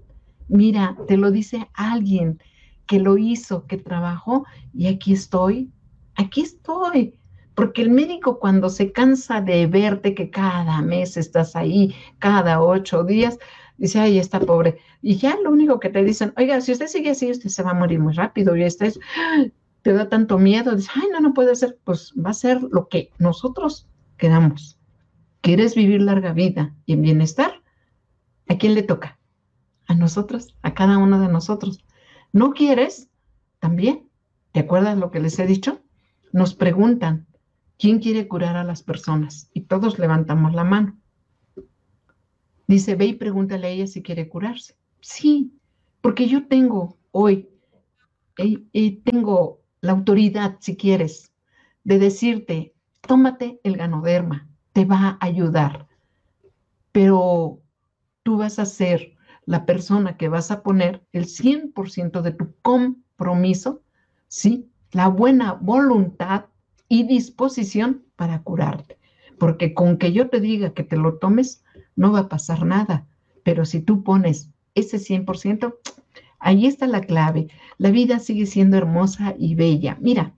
Mira, te lo dice alguien que lo hizo, que trabajó y aquí estoy, aquí estoy. Porque el médico cuando se cansa de verte que cada mes estás ahí, cada ocho días, dice, ay, está pobre. Y ya lo único que te dicen, oiga, si usted sigue así, usted se va a morir muy rápido y este es, te da tanto miedo, dice, ay, no, no puede ser, pues va a ser lo que nosotros queramos. ¿Quieres vivir larga vida y en bienestar? ¿A quién le toca? A nosotros, a cada uno de nosotros. ¿No quieres? También. ¿Te acuerdas lo que les he dicho? Nos preguntan, ¿quién quiere curar a las personas? Y todos levantamos la mano. Dice, ve y pregúntale a ella si quiere curarse. Sí, porque yo tengo hoy, y tengo la autoridad, si quieres, de decirte, tómate el ganoderma, te va a ayudar, pero tú vas a ser la persona que vas a poner el 100% de tu compromiso, ¿sí? La buena voluntad y disposición para curarte. Porque con que yo te diga que te lo tomes, no va a pasar nada. Pero si tú pones ese 100%, ahí está la clave. La vida sigue siendo hermosa y bella. Mira,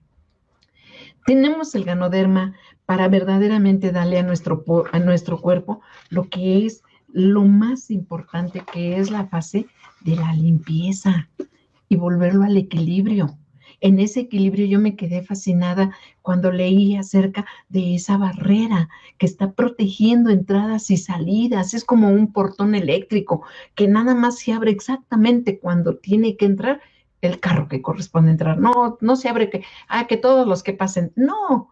tenemos el ganoderma para verdaderamente darle a nuestro, a nuestro cuerpo lo que es lo más importante, que es la fase de la limpieza y volverlo al equilibrio en ese equilibrio yo me quedé fascinada cuando leí acerca de esa barrera que está protegiendo entradas y salidas. Es como un portón eléctrico que nada más se abre exactamente cuando tiene que entrar el carro que corresponde entrar. No, no se abre que, ah, que todos los que pasen. No,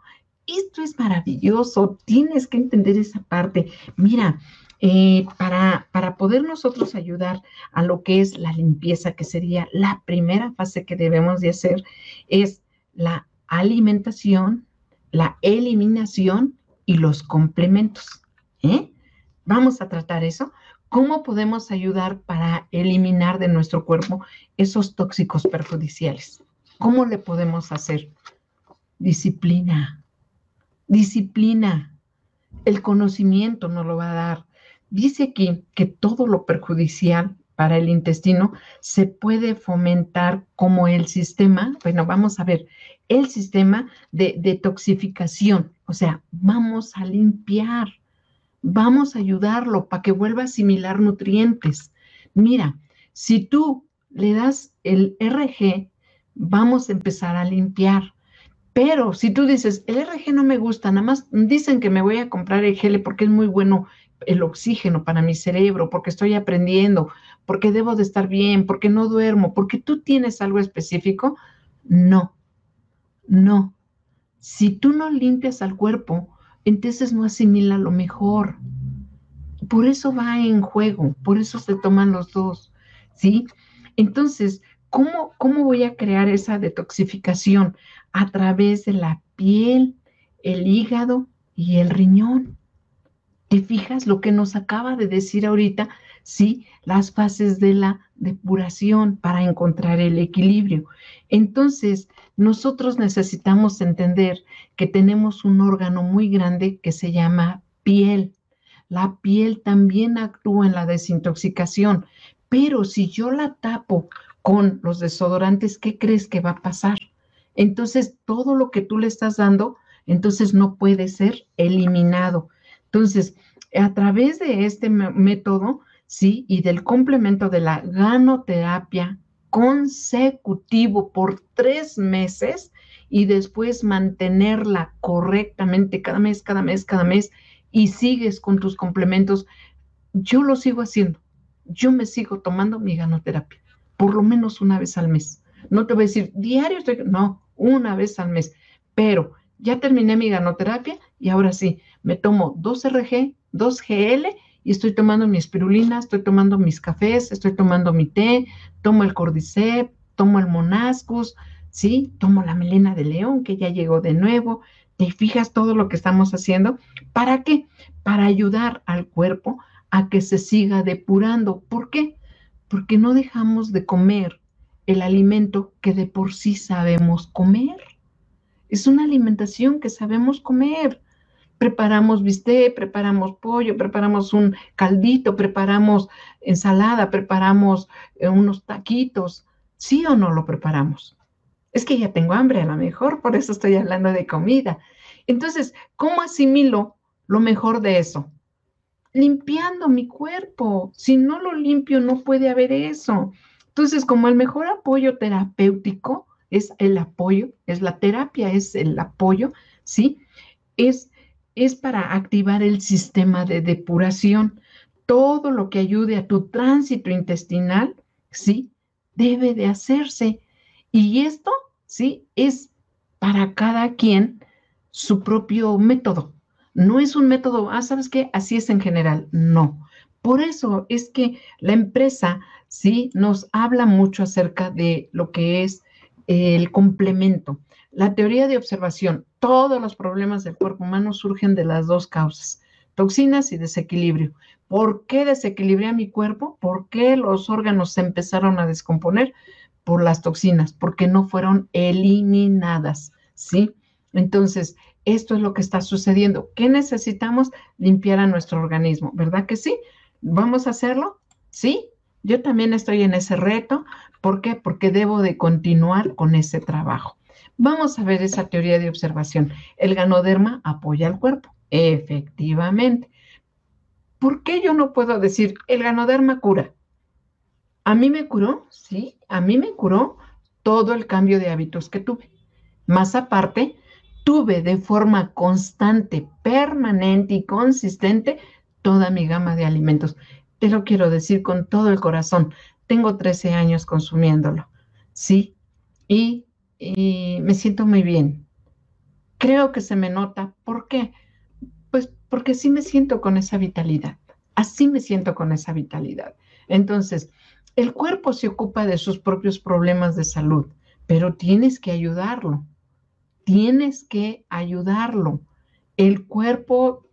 esto es maravilloso. Tienes que entender esa parte. Mira, eh, para, para poder nosotros ayudar a lo que es la limpieza, que sería la primera fase que debemos de hacer, es la alimentación, la eliminación y los complementos. ¿eh? Vamos a tratar eso. ¿Cómo podemos ayudar para eliminar de nuestro cuerpo esos tóxicos perjudiciales? ¿Cómo le podemos hacer? Disciplina, disciplina. El conocimiento nos lo va a dar. Dice aquí que todo lo perjudicial para el intestino se puede fomentar como el sistema, bueno, vamos a ver, el sistema de detoxificación, o sea, vamos a limpiar, vamos a ayudarlo para que vuelva a asimilar nutrientes. Mira, si tú le das el RG, vamos a empezar a limpiar. Pero si tú dices, el RG no me gusta, nada más dicen que me voy a comprar el GL porque es muy bueno el oxígeno para mi cerebro, porque estoy aprendiendo, porque debo de estar bien, porque no duermo, porque tú tienes algo específico, no, no. Si tú no limpias al cuerpo, entonces no asimila lo mejor. Por eso va en juego, por eso se toman los dos, ¿sí? Entonces, ¿cómo, cómo voy a crear esa detoxificación? A través de la piel, el hígado y el riñón. ¿Te fijas lo que nos acaba de decir ahorita? Sí, las fases de la depuración para encontrar el equilibrio. Entonces, nosotros necesitamos entender que tenemos un órgano muy grande que se llama piel. La piel también actúa en la desintoxicación, pero si yo la tapo con los desodorantes, ¿qué crees que va a pasar? Entonces, todo lo que tú le estás dando, entonces no puede ser eliminado. Entonces, a través de este método, ¿sí? Y del complemento de la ganoterapia consecutivo por tres meses y después mantenerla correctamente cada mes, cada mes, cada mes y sigues con tus complementos, yo lo sigo haciendo. Yo me sigo tomando mi ganoterapia, por lo menos una vez al mes. No te voy a decir diario, estoy, no, una vez al mes. Pero ya terminé mi ganoterapia y ahora sí, me tomo dos RG, dos GL y estoy tomando mi espirulina, estoy tomando mis cafés, estoy tomando mi té, tomo el cordyceps, tomo el monascus, ¿sí? Tomo la melena de león que ya llegó de nuevo. ¿Te fijas todo lo que estamos haciendo? ¿Para qué? Para ayudar al cuerpo a que se siga depurando. ¿Por qué? Porque no dejamos de comer el alimento que de por sí sabemos comer. Es una alimentación que sabemos comer preparamos bistec, preparamos pollo, preparamos un caldito, preparamos ensalada, preparamos eh, unos taquitos. ¿Sí o no lo preparamos? Es que ya tengo hambre a lo mejor, por eso estoy hablando de comida. Entonces, ¿cómo asimilo lo mejor de eso? Limpiando mi cuerpo. Si no lo limpio, no puede haber eso. Entonces, como el mejor apoyo terapéutico es el apoyo, es la terapia, es el apoyo, ¿sí? Es es para activar el sistema de depuración. Todo lo que ayude a tu tránsito intestinal, sí, debe de hacerse. Y esto, sí, es para cada quien su propio método. No es un método, ah, ¿sabes qué? Así es en general. No. Por eso es que la empresa, sí, nos habla mucho acerca de lo que es el complemento. La teoría de observación, todos los problemas del cuerpo humano surgen de las dos causas, toxinas y desequilibrio. ¿Por qué desequilibré mi cuerpo? ¿Por qué los órganos se empezaron a descomponer? Por las toxinas, porque no fueron eliminadas, ¿sí? Entonces, esto es lo que está sucediendo. ¿Qué necesitamos? Limpiar a nuestro organismo, ¿verdad que sí? ¿Vamos a hacerlo? Sí, yo también estoy en ese reto. ¿Por qué? Porque debo de continuar con ese trabajo. Vamos a ver esa teoría de observación. El ganoderma apoya al cuerpo. Efectivamente. ¿Por qué yo no puedo decir el ganoderma cura? A mí me curó, sí, a mí me curó todo el cambio de hábitos que tuve. Más aparte, tuve de forma constante, permanente y consistente toda mi gama de alimentos. Te lo quiero decir con todo el corazón. Tengo 13 años consumiéndolo, sí, y y me siento muy bien. Creo que se me nota. ¿Por qué? Pues porque sí me siento con esa vitalidad. Así me siento con esa vitalidad. Entonces, el cuerpo se ocupa de sus propios problemas de salud, pero tienes que ayudarlo. Tienes que ayudarlo. El cuerpo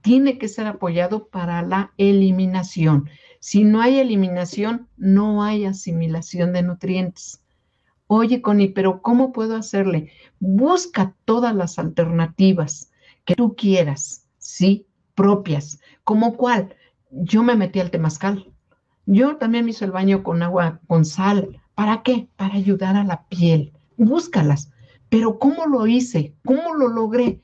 tiene que ser apoyado para la eliminación. Si no hay eliminación, no hay asimilación de nutrientes. Oye, Connie, pero ¿cómo puedo hacerle? Busca todas las alternativas que tú quieras, ¿sí? Propias. ¿Como cuál? Yo me metí al temazcal. Yo también me hice el baño con agua con sal. ¿Para qué? Para ayudar a la piel. Búscalas. Pero ¿cómo lo hice? ¿Cómo lo logré?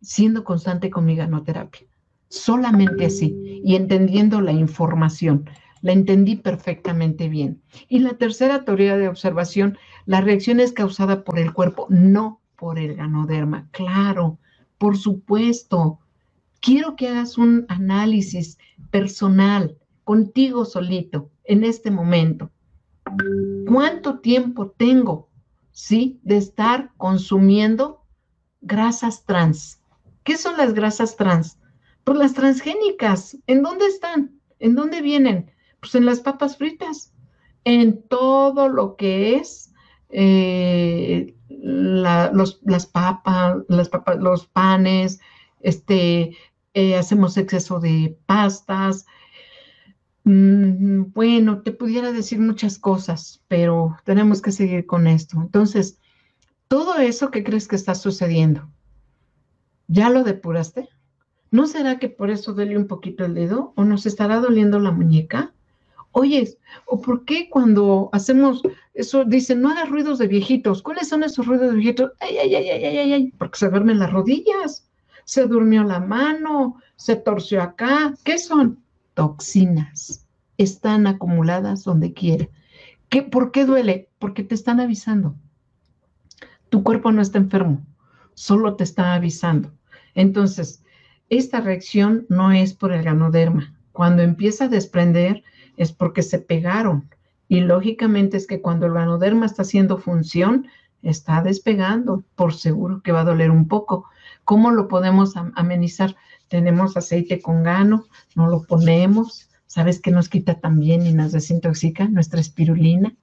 Siendo constante con mi ganoterapia. solamente así, y entendiendo la información. La entendí perfectamente bien. Y la tercera teoría de observación, la reacción es causada por el cuerpo, no por el ganoderma. Claro, por supuesto. Quiero que hagas un análisis personal contigo solito en este momento. ¿Cuánto tiempo tengo, sí, de estar consumiendo grasas trans? ¿Qué son las grasas trans? Pues las transgénicas. ¿En dónde están? ¿En dónde vienen? Pues en las papas fritas, en todo lo que es eh, las papas, los panes, este, eh, hacemos exceso de pastas. Mm, bueno, te pudiera decir muchas cosas, pero tenemos que seguir con esto. Entonces, todo eso que crees que está sucediendo, ¿ya lo depuraste? ¿No será que por eso duele un poquito el dedo o nos estará doliendo la muñeca? Oye, ¿o por qué cuando hacemos eso dicen no hagas ruidos de viejitos? ¿Cuáles son esos ruidos de viejitos? Ay, ay, ay, ay, ay, ay, porque se duermen las rodillas, se durmió la mano, se torció acá. ¿Qué son? Toxinas. Están acumuladas donde quiera. ¿Qué, ¿Por qué duele? Porque te están avisando. Tu cuerpo no está enfermo, solo te está avisando. Entonces, esta reacción no es por el ganoderma. Cuando empieza a desprender, es porque se pegaron. Y lógicamente es que cuando el ganoderma está haciendo función, está despegando, por seguro que va a doler un poco. ¿Cómo lo podemos amenizar? Tenemos aceite con gano, no lo ponemos. ¿Sabes que nos quita también y nos desintoxica? Nuestra espirulina.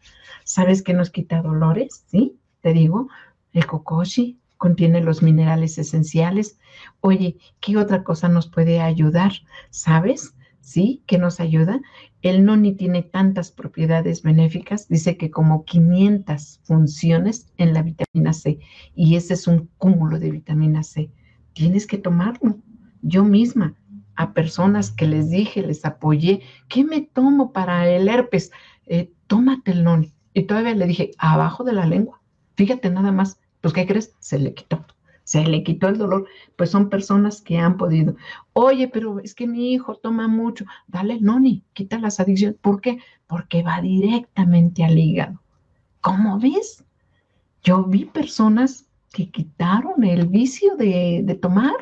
¿Sabes que nos quita dolores? Sí, te digo, el kokoshi contiene los minerales esenciales. Oye, ¿qué otra cosa nos puede ayudar? ¿Sabes? ¿sí? Que nos ayuda. El noni tiene tantas propiedades benéficas, dice que como 500 funciones en la vitamina C, y ese es un cúmulo de vitamina C. Tienes que tomarlo. Yo misma, a personas que les dije, les apoyé, ¿qué me tomo para el herpes? Eh, tómate el noni. Y todavía le dije, abajo de la lengua. Fíjate nada más, pues ¿qué crees? Se le quitó se le quitó el dolor, pues son personas que han podido. Oye, pero es que mi hijo toma mucho, dale noni, quita las adicciones. ¿Por qué? Porque va directamente al hígado. ¿Cómo ves? Yo vi personas que quitaron el vicio de, de tomar.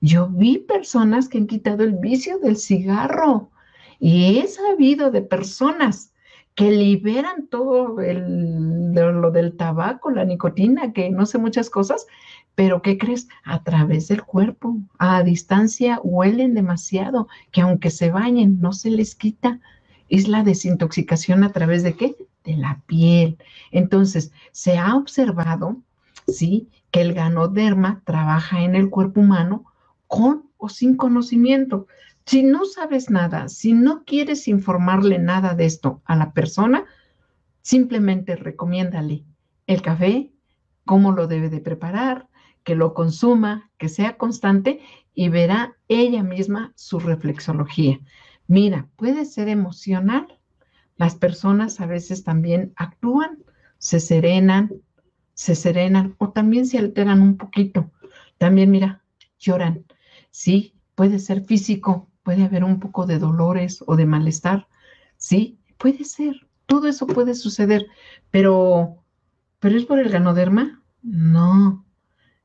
Yo vi personas que han quitado el vicio del cigarro. Y he sabido de personas que liberan todo el, lo del tabaco, la nicotina, que no sé muchas cosas, pero ¿qué crees? A través del cuerpo, a distancia huelen demasiado, que aunque se bañen, no se les quita. Es la desintoxicación a través de qué? De la piel. Entonces, se ha observado, ¿sí? Que el ganoderma trabaja en el cuerpo humano con o sin conocimiento. Si no sabes nada, si no quieres informarle nada de esto a la persona, simplemente recomiéndale el café, cómo lo debe de preparar, que lo consuma, que sea constante y verá ella misma su reflexología. Mira, puede ser emocional. Las personas a veces también actúan, se serenan, se serenan o también se alteran un poquito. También, mira, lloran. Sí, puede ser físico, puede haber un poco de dolores o de malestar. Sí, puede ser. Todo eso puede suceder, pero ¿pero es por el ganoderma? No,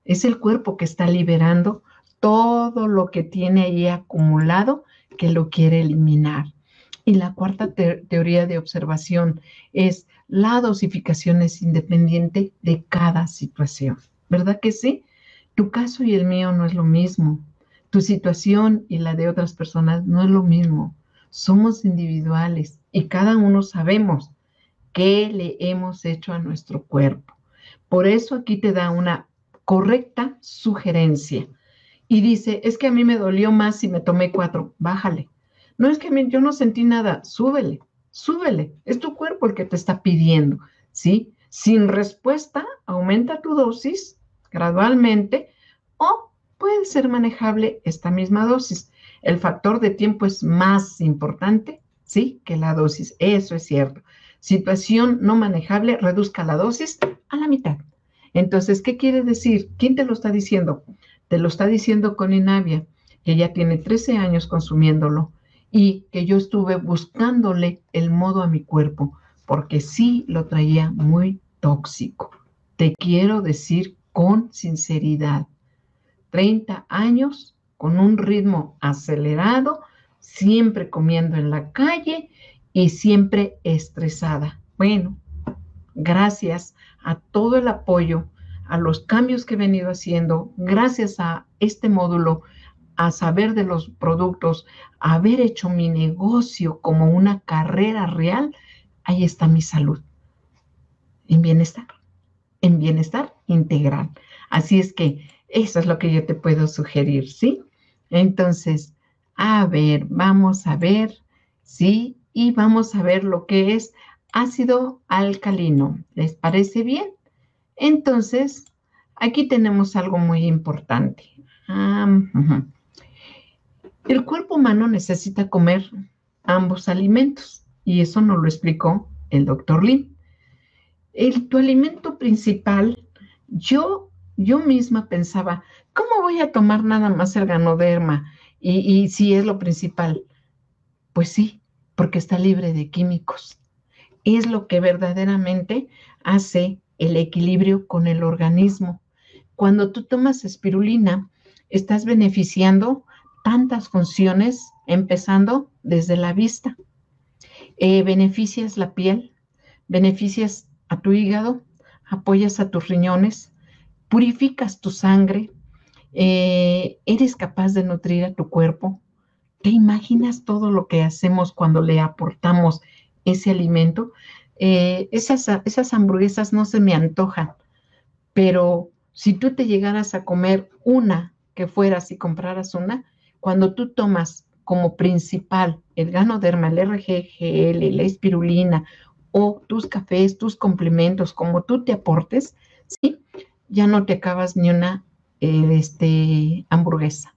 es el cuerpo que está liberando todo lo que tiene ahí acumulado que lo quiere eliminar. Y la cuarta teoría de observación es la dosificación es independiente de cada situación. ¿Verdad que sí? Tu caso y el mío no es lo mismo. Tu situación y la de otras personas no es lo mismo. Somos individuales y cada uno sabemos qué le hemos hecho a nuestro cuerpo. Por eso aquí te da una correcta sugerencia. Y dice, es que a mí me dolió más si me tomé cuatro, bájale. No es que yo no sentí nada, súbele, súbele. Es tu cuerpo el que te está pidiendo, ¿sí? Sin respuesta, aumenta tu dosis gradualmente o puede ser manejable esta misma dosis. El factor de tiempo es más importante, ¿sí? Que la dosis, eso es cierto. Situación no manejable, reduzca la dosis a la mitad. Entonces, ¿qué quiere decir? ¿Quién te lo está diciendo? Te lo está diciendo con Inavia. que ya tiene 13 años consumiéndolo y que yo estuve buscándole el modo a mi cuerpo, porque sí lo traía muy tóxico. Te quiero decir con sinceridad, 30 años con un ritmo acelerado, siempre comiendo en la calle y siempre estresada. Bueno, gracias a todo el apoyo, a los cambios que he venido haciendo, gracias a este módulo, a saber de los productos, a haber hecho mi negocio como una carrera real, ahí está mi salud. En bienestar, en bienestar integral. Así es que eso es lo que yo te puedo sugerir, ¿sí? Entonces, a ver, vamos a ver, ¿sí? Y vamos a ver lo que es ácido alcalino. ¿Les parece bien? Entonces, aquí tenemos algo muy importante. El cuerpo humano necesita comer ambos alimentos y eso nos lo explicó el doctor Lim. El, tu alimento principal, yo, yo misma pensaba, ¿cómo voy a tomar nada más el ganoderma? Y, si es lo principal, pues sí, porque está libre de químicos. Es lo que verdaderamente hace el equilibrio con el organismo. Cuando tú tomas espirulina, estás beneficiando tantas funciones, empezando desde la vista. Eh, beneficias la piel, beneficias a tu hígado, apoyas a tus riñones, purificas tu sangre, eh, eres capaz de nutrir a tu cuerpo. ¿Te imaginas todo lo que hacemos cuando le aportamos ese alimento? Eh, esas, esas hamburguesas no se me antojan, pero si tú te llegaras a comer una que fueras y compraras una, cuando tú tomas como principal el ganoderma, el RGGL, la espirulina o tus cafés, tus complementos, como tú te aportes, ¿sí? Ya no te acabas ni una eh, este, hamburguesa.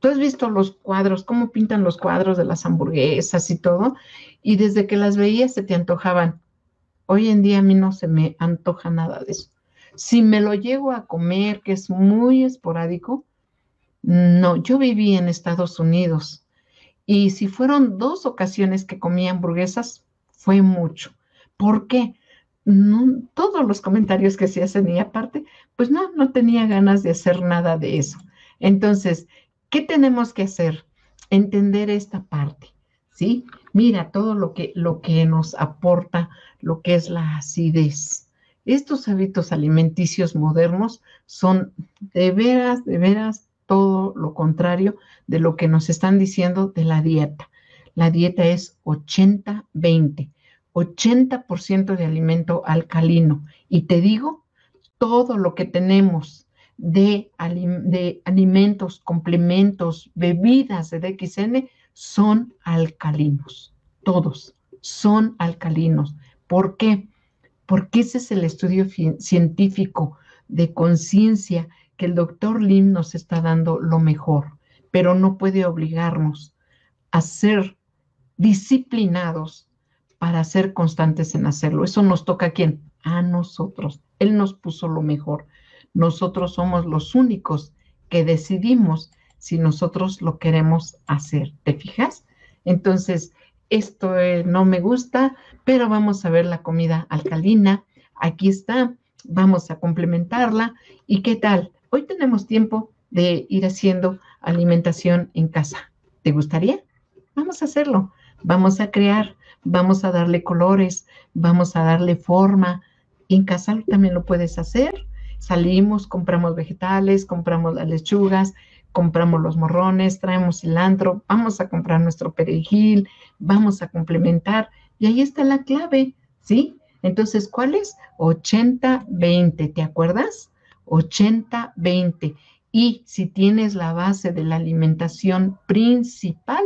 Tú has visto los cuadros, cómo pintan los cuadros de las hamburguesas y todo, y desde que las veías se te antojaban. Hoy en día a mí no se me antoja nada de eso. Si me lo llego a comer, que es muy esporádico, no, yo viví en Estados Unidos y si fueron dos ocasiones que comí hamburguesas, fue mucho. ¿Por qué? No, todos los comentarios que se hacen y aparte, pues no, no tenía ganas de hacer nada de eso. Entonces, ¿qué tenemos que hacer? Entender esta parte, ¿sí? Mira todo lo que, lo que nos aporta lo que es la acidez. Estos hábitos alimenticios modernos son de veras, de veras todo lo contrario de lo que nos están diciendo de la dieta. La dieta es 80-20, 80%, de alimento alcalino. Y te digo, todo lo que tenemos de, de alimentos, complementos, bebidas de DXN son alcalinos. Todos son alcalinos. ¿Por qué? Porque ese es el estudio científico de conciencia que el doctor Lim nos está dando lo mejor, pero no puede obligarnos a ser disciplinados para ser constantes en hacerlo. Eso nos toca a quién? A nosotros. Él nos puso lo mejor. Nosotros somos los únicos que decidimos si nosotros lo queremos hacer. ¿Te fijas? Entonces, esto eh, no me gusta, pero vamos a ver la comida alcalina. Aquí está, vamos a complementarla. ¿Y qué tal? Hoy tenemos tiempo de ir haciendo alimentación en casa. ¿Te gustaría? Vamos a hacerlo. Vamos a crear, vamos a darle colores, vamos a darle forma. En casa también lo puedes hacer. Salimos, compramos vegetales, compramos las lechugas, compramos los morrones, traemos cilantro, vamos a comprar nuestro perejil, vamos a complementar. Y ahí está la clave, ¿sí? Entonces, ¿cuál es? 80-20, ¿te acuerdas? 80-20. Y si tienes la base de la alimentación principal,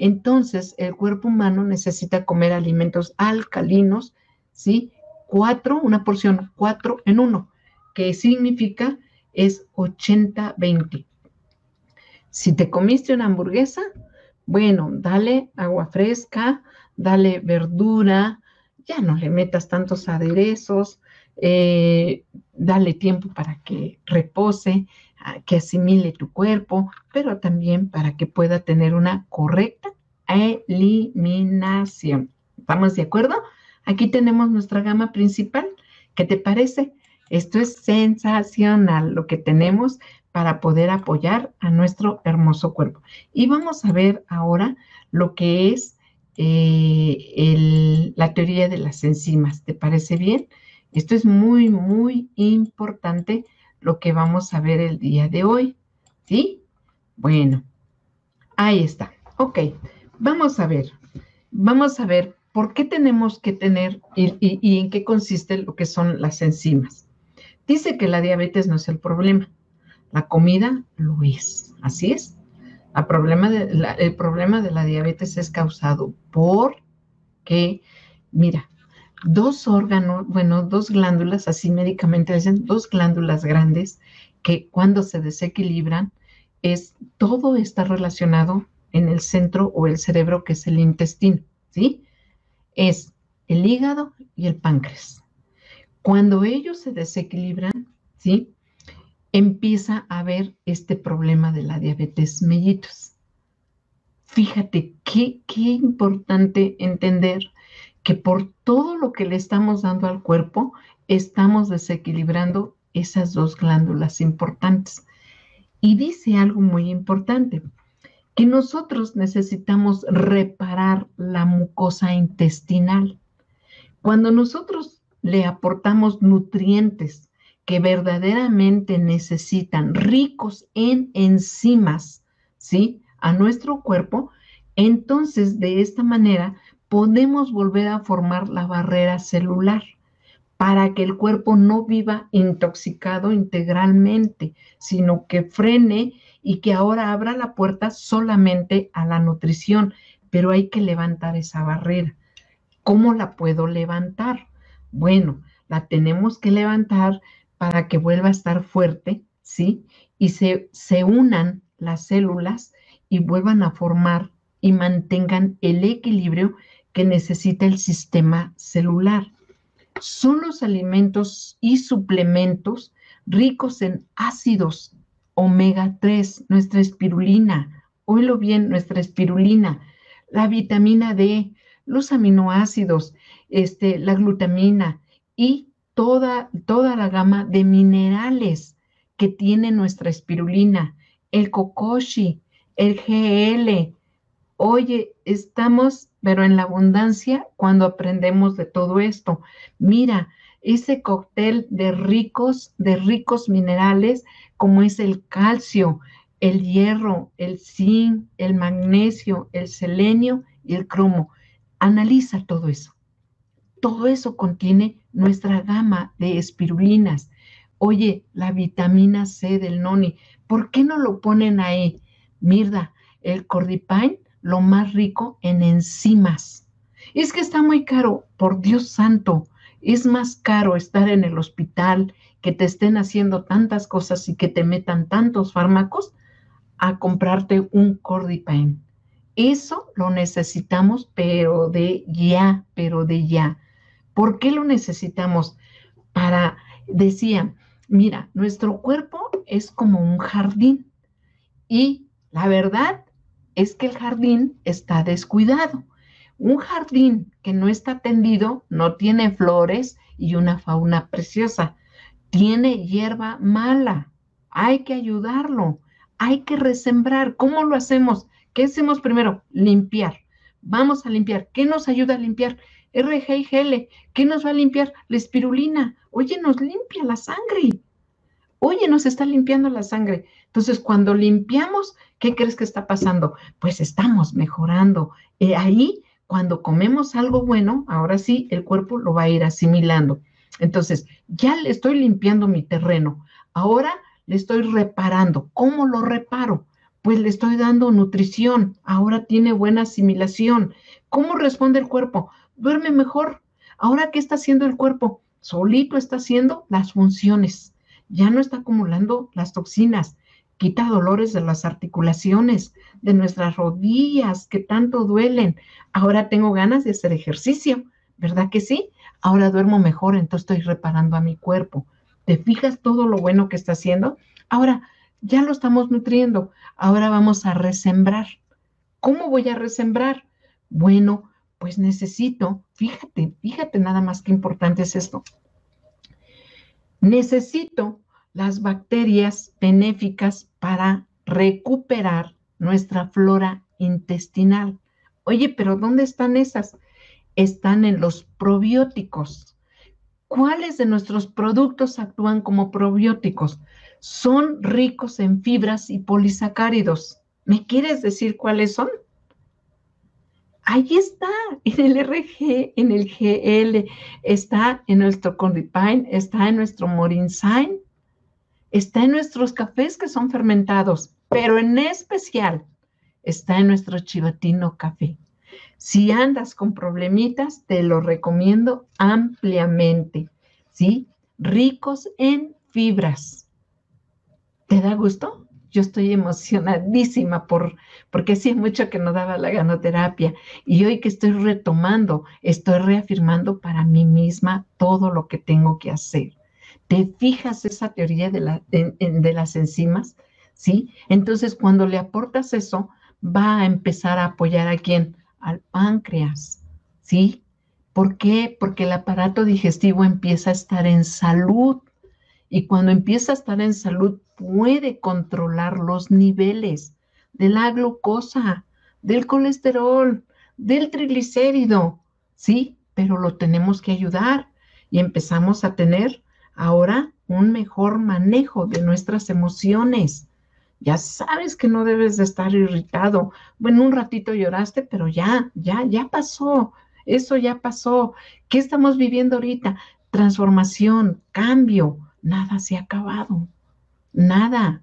entonces el cuerpo humano necesita comer alimentos alcalinos, ¿sí? Cuatro, una porción, cuatro en uno, que significa es 80-20. Si te comiste una hamburguesa, bueno, dale agua fresca, dale verdura, ya no le metas tantos aderezos, eh, dale tiempo para que repose. Que asimile tu cuerpo, pero también para que pueda tener una correcta eliminación. ¿Estamos de acuerdo? Aquí tenemos nuestra gama principal. ¿Qué te parece? Esto es sensacional lo que tenemos para poder apoyar a nuestro hermoso cuerpo. Y vamos a ver ahora lo que es eh, la teoría de las enzimas. ¿Te parece bien? Esto es muy, muy importante lo que vamos a ver el día de hoy. ¿Sí? Bueno, ahí está. Ok, vamos a ver. Vamos a ver por qué tenemos que tener y en qué consiste lo que son las enzimas. Dice que la diabetes no es el problema la comida lo es, así es. el problema de la diabetes es causado por que, mira, dos órganos, bueno, dos glándulas, así médicamente dicen, dos glándulas grandes que cuando se desequilibran, es todo está relacionado en el centro o el cerebro que es el intestino, ¿sí? Es el hígado y el páncreas. Cuando ellos se desequilibran, ¿sí? empieza a haber este problema de la diabetes mellitus. Fíjate qué, qué importante entender que por todo lo que le estamos dando al cuerpo, estamos desequilibrando esas dos glándulas importantes. Y dice algo muy importante, que nosotros necesitamos reparar la mucosa intestinal. Cuando nosotros le aportamos nutrientes que verdaderamente necesitan, ricos en enzimas, ¿sí? A nuestro cuerpo, entonces de esta manera podemos volver a formar la barrera celular para que el cuerpo no viva intoxicado integralmente, sino que frene y que ahora abra la puerta solamente a la nutrición, pero hay que levantar esa barrera. ¿Cómo la puedo levantar? Bueno, la tenemos que levantar para que vuelva a estar fuerte, ¿sí? Y se, se unan las células y vuelvan a formar y mantengan el equilibrio que necesita el sistema celular. Son los alimentos y suplementos ricos en ácidos omega 3, nuestra espirulina, oílo bien, nuestra espirulina, la vitamina D, los aminoácidos, este, la glutamina y toda, toda la gama de minerales que tiene nuestra espirulina, el kokoshi, el GL. Oye, estamos, pero en la abundancia cuando aprendemos de todo esto. Mira, ese cóctel de ricos, de ricos minerales como es el calcio, el hierro, el zinc, el magnesio, el selenio y el cromo. Analiza todo eso. Todo eso contiene nuestra gama de espirulinas. Oye, la vitamina C del noni, ¿por qué no lo ponen ahí? Mirda, el cordipine, lo más rico en enzimas. Es que está muy caro, por Dios santo. Es más caro estar en el hospital, que te estén haciendo tantas cosas y que te metan tantos fármacos, a comprarte un cordipine. Eso lo necesitamos, pero de ya, pero de ya. ¿Por qué lo necesitamos? Para, decía, mira, nuestro cuerpo es como un jardín y la verdad es que el jardín está descuidado. Un jardín que no está atendido no tiene flores y una fauna preciosa, tiene hierba mala. Hay que ayudarlo, hay que resembrar. ¿Cómo lo hacemos? ¿Qué hacemos primero? Limpiar. Vamos a limpiar. ¿Qué nos ayuda a limpiar? RGIGL, ¿qué nos va a limpiar? La espirulina. Oye, nos limpia la sangre. Oye, nos está limpiando la sangre. Entonces, cuando limpiamos, ¿qué crees que está pasando? Pues estamos mejorando. Eh, ahí, cuando comemos algo bueno, ahora sí, el cuerpo lo va a ir asimilando. Entonces, ya le estoy limpiando mi terreno. Ahora le estoy reparando. ¿Cómo lo reparo? Pues le estoy dando nutrición. Ahora tiene buena asimilación. ¿Cómo responde el cuerpo? duerme mejor. Ahora, ¿qué está haciendo el cuerpo? Solito está haciendo las funciones. Ya no está acumulando las toxinas. Quita dolores de las articulaciones, de nuestras rodillas que tanto duelen. Ahora tengo ganas de hacer ejercicio, ¿verdad que sí? Ahora duermo mejor, entonces estoy reparando a mi cuerpo. ¿Te fijas todo lo bueno que está haciendo? Ahora, ya lo estamos nutriendo. Ahora vamos a resembrar. ¿Cómo voy a resembrar? Bueno, pues necesito, fíjate, fíjate nada más qué importante es esto. Necesito las bacterias benéficas para recuperar nuestra flora intestinal. Oye, pero ¿dónde están esas? Están en los probióticos. ¿Cuáles de nuestros productos actúan como probióticos? Son ricos en fibras y polisacáridos. ¿Me quieres decir cuáles son? Ahí está, en el RG, en el GL, está en nuestro Condipine, está en nuestro Morinsign, está en nuestros cafés que son fermentados, pero en especial está en nuestro chivatino café. Si andas con problemitas, te lo recomiendo ampliamente, ¿sí? Ricos en fibras. ¿Te da gusto? Yo estoy emocionadísima por, porque sí mucho que no daba la ganoterapia y hoy que estoy retomando, estoy reafirmando para mí misma todo lo que tengo que hacer. ¿Te fijas esa teoría de, de las enzimas? ¿Sí? Entonces, cuando le aportas eso, va a empezar a apoyar a quién? Al páncreas, ¿sí? ¿Por qué? Porque el aparato digestivo empieza a estar en salud y cuando empieza a estar en salud puede controlar los niveles de la glucosa, del colesterol, del triglicérido, ¿sí? Pero lo tenemos que ayudar y empezamos a tener ahora un mejor manejo de nuestras emociones. Ya sabes que no debes de estar irritado. Bueno, un ratito lloraste, pero ya, ya, ya pasó. Eso ya pasó. ¿Qué estamos viviendo ahorita? Transformación, cambio. Nada se ha acabado. Nada.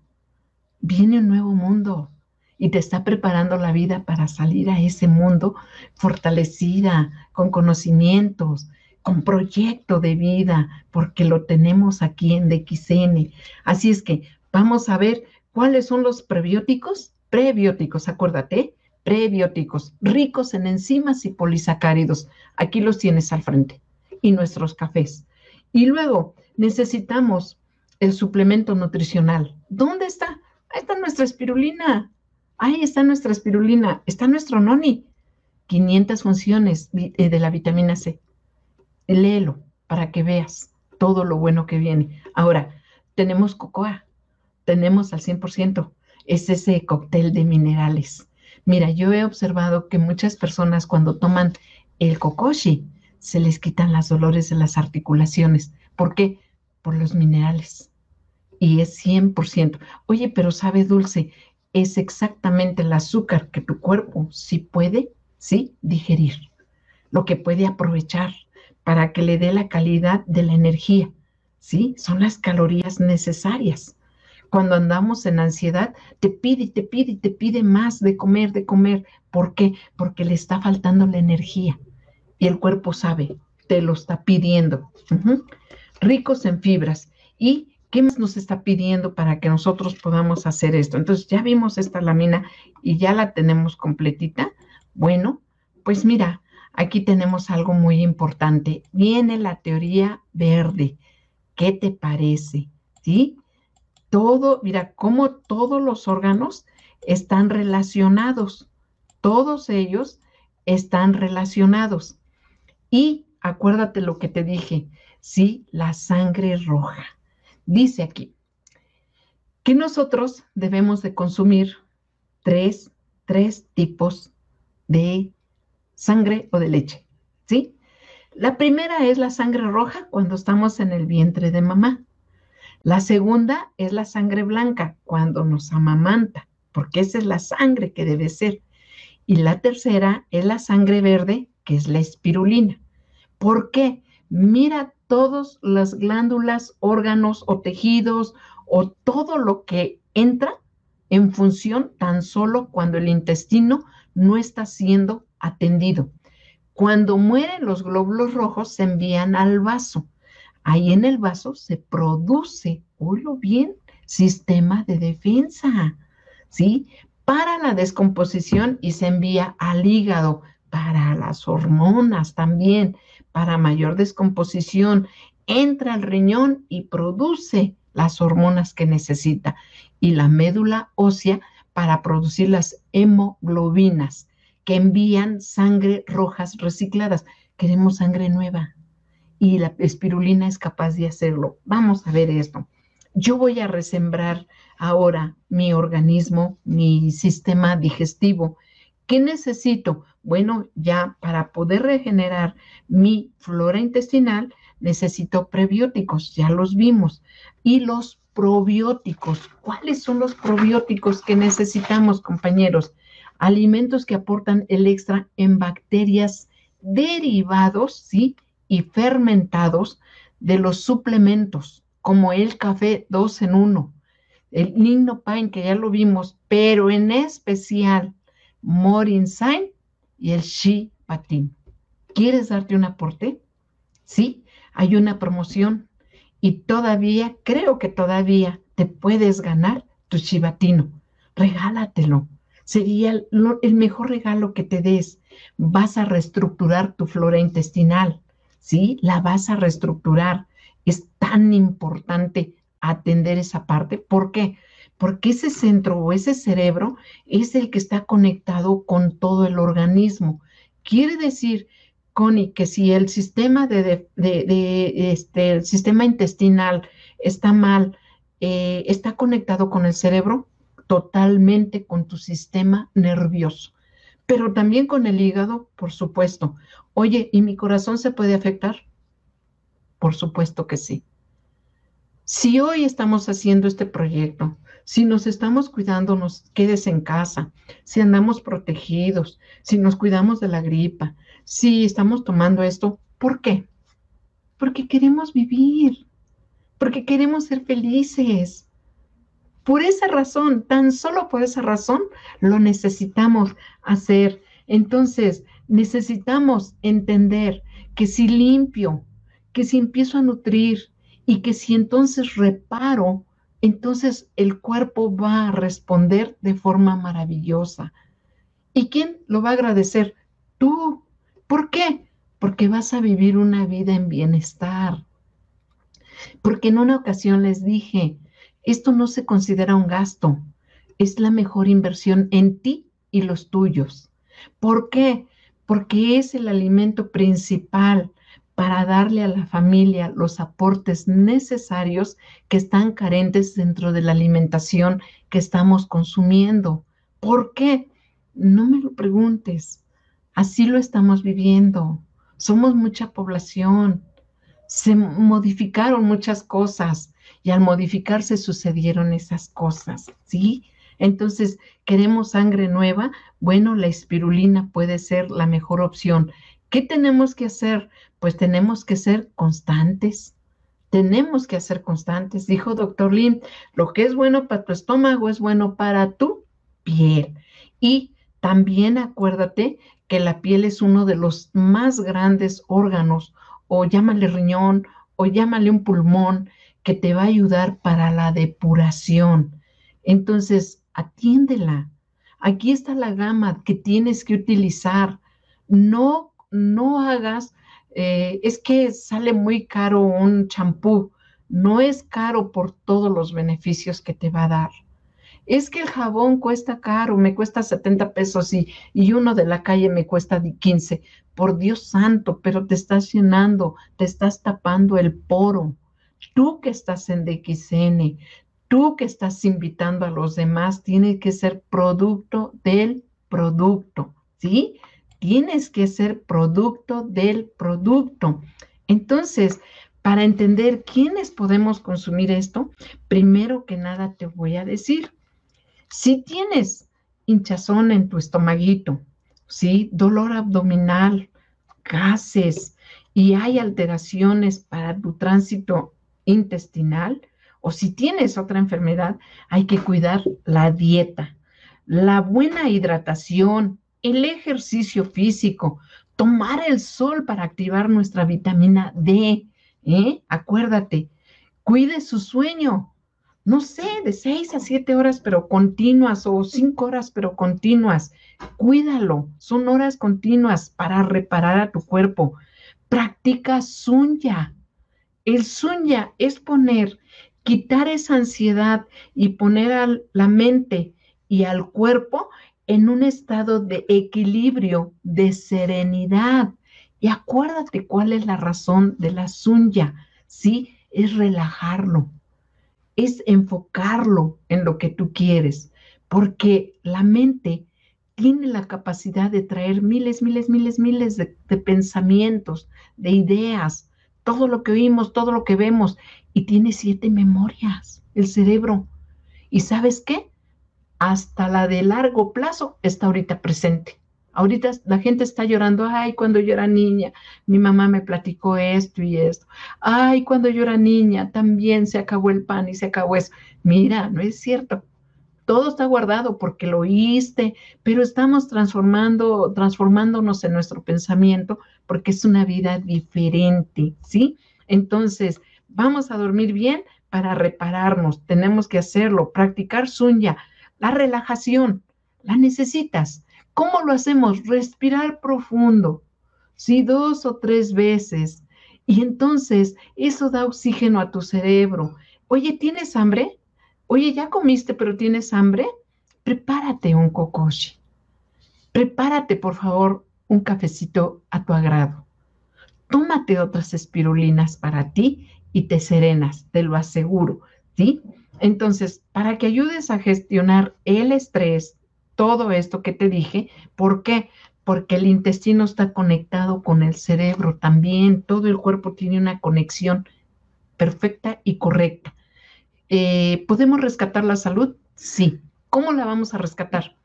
Viene un nuevo mundo y te está preparando la vida para salir a ese mundo fortalecida, con conocimientos, con proyecto de vida, porque lo tenemos aquí en DXN. Así es que vamos a ver ¿Cuáles son los prebióticos? Prebióticos, acuérdate, prebióticos, ricos en enzimas y polisacáridos. Aquí los tienes al frente. Y nuestros cafés. Y luego necesitamos el suplemento nutricional. ¿Dónde está? Ahí está nuestra espirulina. Ahí está nuestra espirulina. Está nuestro noni. 500 funciones eh, de la vitamina C. Léelo para que veas todo lo bueno que viene. Ahora, tenemos cocoa tenemos al 100%, es ese cóctel de minerales. Mira, yo he observado que muchas personas cuando toman el kokoshi se les quitan las dolores de las articulaciones. ¿Por qué? Por los minerales. Y es 100%. Oye, pero sabe dulce, es exactamente el azúcar que tu cuerpo sí puede, sí, digerir. Lo que puede aprovechar para que le dé la calidad de la energía. ¿Sí? Son las calorías necesarias cuando andamos en ansiedad, te pide te pide te pide más de comer, de comer. ¿Por qué? Porque le está faltando la energía y el cuerpo sabe, te lo está pidiendo. Ricos en fibras. ¿Y qué más nos está pidiendo para que nosotros podamos hacer esto? Entonces, ya vimos esta lámina y ya la tenemos completita. Bueno, pues mira, aquí tenemos algo muy importante. Viene la teoría verde. ¿Qué te parece? ¿Sí? todo, mira, cómo todos los órganos están relacionados, todos ellos están relacionados. Y acuérdate lo que te dije, sí, la sangre roja. Dice aquí que nosotros debemos de consumir tres, tres tipos de sangre o de leche, ¿sí? La primera es la sangre roja cuando estamos en el vientre de mamá. La segunda es la sangre blanca, cuando nos amamanta, porque esa es la sangre que debe ser. Y la tercera es la sangre verde, que es la espirulina. ¿Por qué? Mira todas las glándulas, órganos o tejidos o todo lo que entra en función tan solo cuando el intestino no está siendo atendido. Cuando mueren los glóbulos rojos se envían al vaso ahí en el vaso se produce, oílo bien, sistema de defensa, ¿sí? Para la descomposición y se envía al hígado, para las hormonas también, para mayor descomposición, entra al riñón y produce las hormonas que necesita y la médula ósea para producir las hemoglobinas que envían sangre rojas recicladas. Queremos sangre nueva y la espirulina es capaz de hacerlo. Vamos a ver esto. Yo voy a resembrar ahora mi organismo, mi sistema digestivo. ¿Qué necesito? Bueno, ya para poder regenerar mi flora intestinal, necesito prebióticos, ya los vimos. Y los probióticos. ¿Cuáles son los probióticos que necesitamos, compañeros? Alimentos que aportan el extra en bacterias derivados, ¿sí? Y fermentados de los suplementos, como el café 2 en 1, el Nino Pine, que ya lo vimos, pero en especial Morinsign y el Shi. ¿Quieres darte un aporte? Sí, hay una promoción y todavía, creo que todavía te puedes ganar tu chivatino. Regálatelo. Sería el, el mejor regalo que te des. Vas a reestructurar tu flora intestinal, ¿sí? La vas a reestructurar. Es tan importante atender esa parte. ¿Por qué? Porque ese centro o ese cerebro es el que está conectado con todo el organismo. Quiere decir, Connie, que si el sistema de, este, sistema intestinal está mal, eh, está conectado con el cerebro, totalmente con tu sistema nervioso, pero también con el hígado, por supuesto. Oye, ¿y mi corazón se puede afectar? Por supuesto que sí. Si hoy estamos haciendo este proyecto, si nos estamos cuidando, nos quedes en casa, si andamos protegidos, si nos cuidamos de la gripa, si estamos tomando esto, ¿por qué? Porque queremos vivir, porque queremos ser felices. Por esa razón, tan solo por esa razón, lo necesitamos hacer. Entonces, necesitamos entender que si limpio, que si empiezo a nutrir, y que si entonces reparo, entonces el cuerpo va a responder de forma maravillosa. ¿Y quién lo va a agradecer? Tú. ¿Por qué? Porque vas a vivir una vida en bienestar. Porque en una ocasión les dije, esto no se considera un gasto, es la mejor inversión en ti y los tuyos. ¿Por qué? Porque es el alimento principal para darle a la familia los aportes necesarios que están carentes dentro de la alimentación que estamos consumiendo. ¿Por qué? No me lo preguntes. Así lo estamos viviendo. Somos mucha población. Se modificaron muchas cosas y al modificarse sucedieron esas cosas, ¿sí? Entonces, ¿queremos sangre nueva? Bueno, la espirulina puede ser la mejor opción. ¿Qué tenemos que hacer? Pues tenemos que ser constantes. Tenemos que ser constantes. Dijo doctor Lim, lo que es bueno para tu estómago es bueno para tu piel. Y también acuérdate que la piel es uno de los más grandes órganos, o llámale riñón, o llámale un pulmón, que te va a ayudar para la depuración. Entonces, atiéndela. Aquí está la gama que tienes que utilizar. No no hagas, eh, es que sale muy caro un champú, no es caro por todos los beneficios que te va a dar. Es que el jabón cuesta caro, me cuesta 70 pesos y, y uno de la calle me cuesta 15. Por Dios santo, pero te estás llenando, te estás tapando el poro. Tú que estás en DXN, tú que estás invitando a los demás, tiene que ser producto del producto, ¿sí? Tienes que ser producto del producto. Entonces, para entender quiénes podemos consumir esto, primero que nada te voy a decir, si tienes hinchazón en tu estomaguito, ¿sí? dolor abdominal, gases y hay alteraciones para tu tránsito intestinal, o si tienes otra enfermedad, hay que cuidar la dieta, la buena hidratación, el ejercicio físico, tomar el sol para activar nuestra vitamina D. ¿eh? Acuérdate, cuide su sueño. No sé, de seis a siete horas, pero continuas, o cinco horas, pero continuas. Cuídalo, son horas continuas para reparar a tu cuerpo. Practica sunya. El sunya es poner quitar esa ansiedad y poner a la mente y al cuerpo en un estado de equilibrio, de serenidad. Y acuérdate cuál es la razón de la sunya, ¿sí? Es relajarlo, es enfocarlo en lo que tú quieres, porque la mente tiene la capacidad de traer miles, miles, miles, miles de, de pensamientos, de ideas, todo lo que oímos, todo lo que vemos, y tiene siete memorias, el cerebro. ¿Y sabes qué? Hasta la de largo plazo está ahorita presente. Ahorita la gente está llorando, ay, cuando yo era niña, mi mamá me platicó esto y esto. Ay, cuando yo era niña, también se acabó el pan y se acabó eso. Mira, no es cierto. Todo está guardado porque lo oíste, pero estamos transformando, transformándonos en nuestro pensamiento porque es una vida diferente, ¿sí? Entonces, vamos a dormir bien para repararnos. Tenemos que hacerlo, practicar sunya la relajación, la necesitas. ¿Cómo lo hacemos? Respirar profundo, sí, dos o tres veces. Y entonces eso da oxígeno a tu cerebro. Oye, ¿tienes hambre? Oye, ya comiste, pero ¿tienes hambre? Prepárate un kokoshi. Prepárate, por favor, un cafecito a tu agrado. Tómate otras espirulinas para ti y te serenas, te lo aseguro, ¿sí? Entonces, para que ayudes a gestionar el estrés, todo esto que te dije, ¿por qué? Porque el intestino está conectado con el cerebro también, todo el cuerpo tiene una conexión perfecta y correcta. Eh, ¿Podemos rescatar la salud? Sí. ¿Cómo la vamos a rescatar?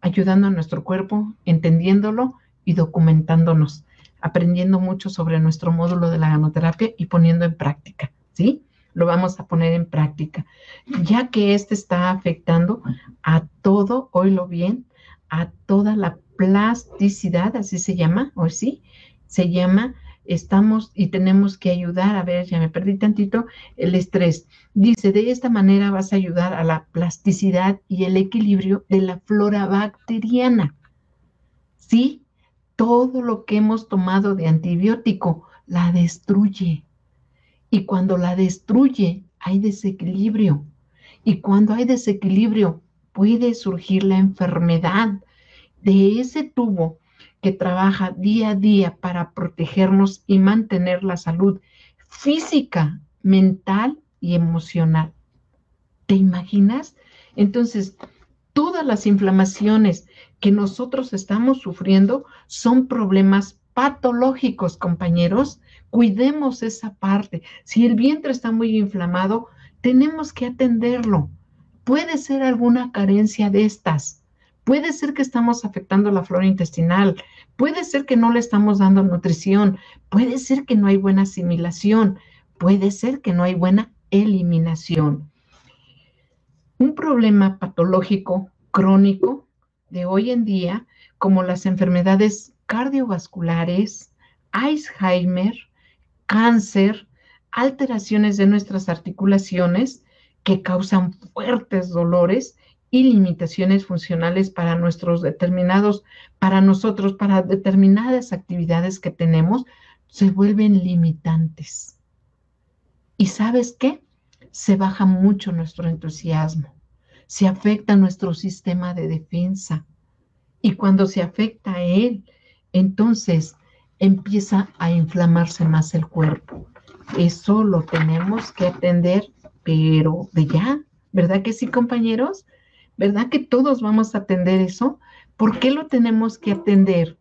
Ayudando a nuestro cuerpo, entendiéndolo y documentándonos, aprendiendo mucho sobre nuestro módulo de la ganoterapia y poniendo en práctica, ¿sí? Lo vamos a poner en práctica, ya que este está afectando a todo, oílo bien, a toda la plasticidad, así se llama, o sí, se llama, estamos y tenemos que ayudar, a ver, ya me perdí tantito, el estrés. Dice, de esta manera vas a ayudar a la plasticidad y el equilibrio de la flora bacteriana. Sí, todo lo que hemos tomado de antibiótico la destruye. Y cuando la destruye, hay desequilibrio. Y cuando hay desequilibrio, puede surgir la enfermedad de ese tubo que trabaja día a día para protegernos y mantener la salud física, mental y emocional. ¿Te imaginas? Entonces, todas las inflamaciones que nosotros estamos sufriendo son problemas patológicos, compañeros, Cuidemos esa parte. Si el vientre está muy inflamado, tenemos que atenderlo. Puede ser alguna carencia de estas. Puede ser que estamos afectando la flora intestinal. Puede ser que no le estamos dando nutrición. Puede ser que no hay buena asimilación. Puede ser que no hay buena eliminación. Un problema patológico crónico de hoy en día, como las enfermedades cardiovasculares, Alzheimer, cáncer, alteraciones de nuestras articulaciones que causan fuertes dolores y limitaciones funcionales para nuestros determinados, para nosotros, para determinadas actividades que tenemos, se vuelven limitantes. ¿Y sabes qué? Se baja mucho nuestro entusiasmo, se afecta nuestro sistema de defensa. Y cuando se afecta a él, entonces empieza a inflamarse más el cuerpo. Eso lo tenemos que atender, pero de ya, ¿verdad que sí, compañeros? ¿Verdad que todos vamos a atender eso? ¿Por qué lo tenemos que atender?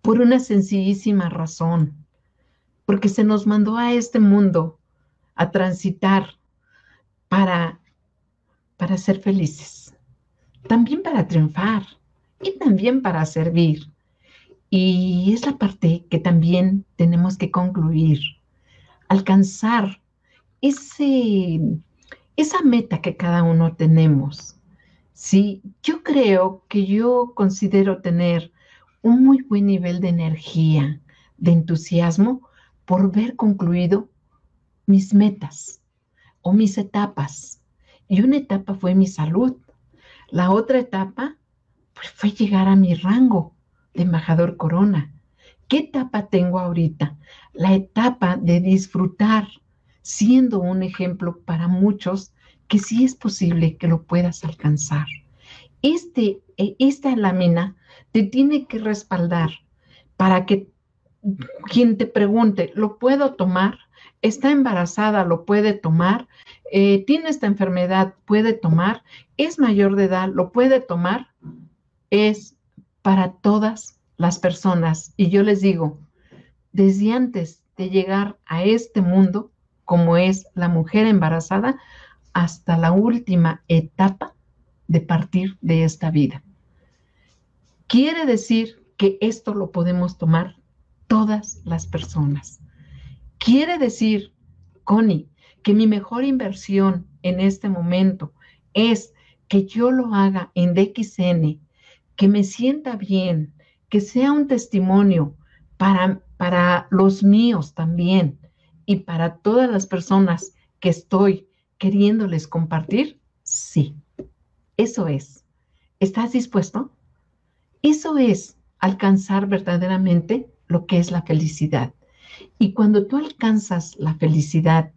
Por una sencillísima razón, porque se nos mandó a este mundo a transitar para, para ser felices, también para triunfar y también para servir. Y es la parte que también tenemos que concluir, alcanzar ese, esa meta que cada uno tenemos. Sí, yo creo que yo considero tener un muy buen nivel de energía, de entusiasmo por ver concluido mis metas o mis etapas. Y una etapa fue mi salud. La otra etapa pues, fue llegar a mi rango de embajador Corona. ¿Qué etapa tengo ahorita? La etapa de disfrutar, siendo un ejemplo para muchos que sí es posible que lo puedas alcanzar. Este, e, esta lámina te tiene que respaldar para que quien te pregunte, ¿lo puedo tomar? ¿Está embarazada? ¿Lo puede tomar? Eh, ¿Tiene esta enfermedad? ¿Puede tomar? ¿Es mayor de edad? ¿Lo puede tomar? Es para todas las personas. Y yo les digo, desde antes de llegar a este mundo, como es la mujer embarazada, hasta la última etapa de partir de esta vida. Quiere decir que esto lo podemos tomar todas las personas. Quiere decir, Connie, que mi mejor inversión en este momento es que yo lo haga en DXN, que me sienta bien, que sea un testimonio para, para los míos también y para todas las personas que estoy queriéndoles compartir, sí, eso es. ¿Estás dispuesto? Eso es alcanzar verdaderamente lo que es la felicidad. Y cuando tú alcanzas la felicidad,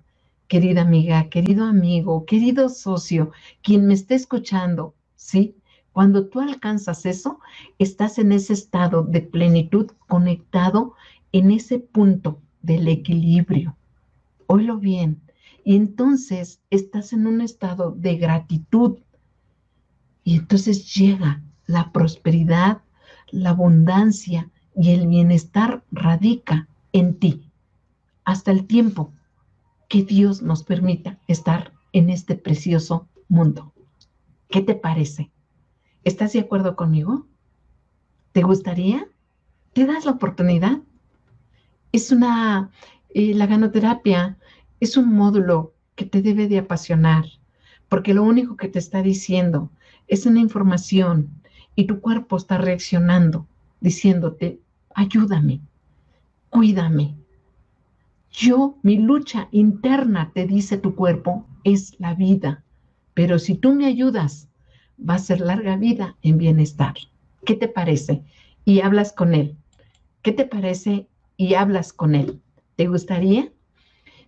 querida amiga, querido amigo, querido socio, quien me esté escuchando, ¿sí? Cuando tú alcanzas eso, estás en ese estado de plenitud conectado en ese punto del equilibrio. Oílo bien. Y entonces estás en un estado de gratitud. Y entonces llega la prosperidad, la abundancia y el bienestar radica en ti hasta el tiempo que Dios nos permita estar en este precioso mundo. ¿Qué te parece? ¿Estás de acuerdo conmigo? ¿Te gustaría? ¿Te das la oportunidad? Es una, eh, la ganoterapia es un módulo que te debe de apasionar, porque lo único que te está diciendo es una información y tu cuerpo está reaccionando, diciéndote, ayúdame, cuídame. Yo, mi lucha interna, te dice tu cuerpo, es la vida. Pero si tú me ayudas, va a ser larga vida en bienestar. ¿Qué te parece? Y hablas con él. ¿Qué te parece? Y hablas con él. ¿Te gustaría?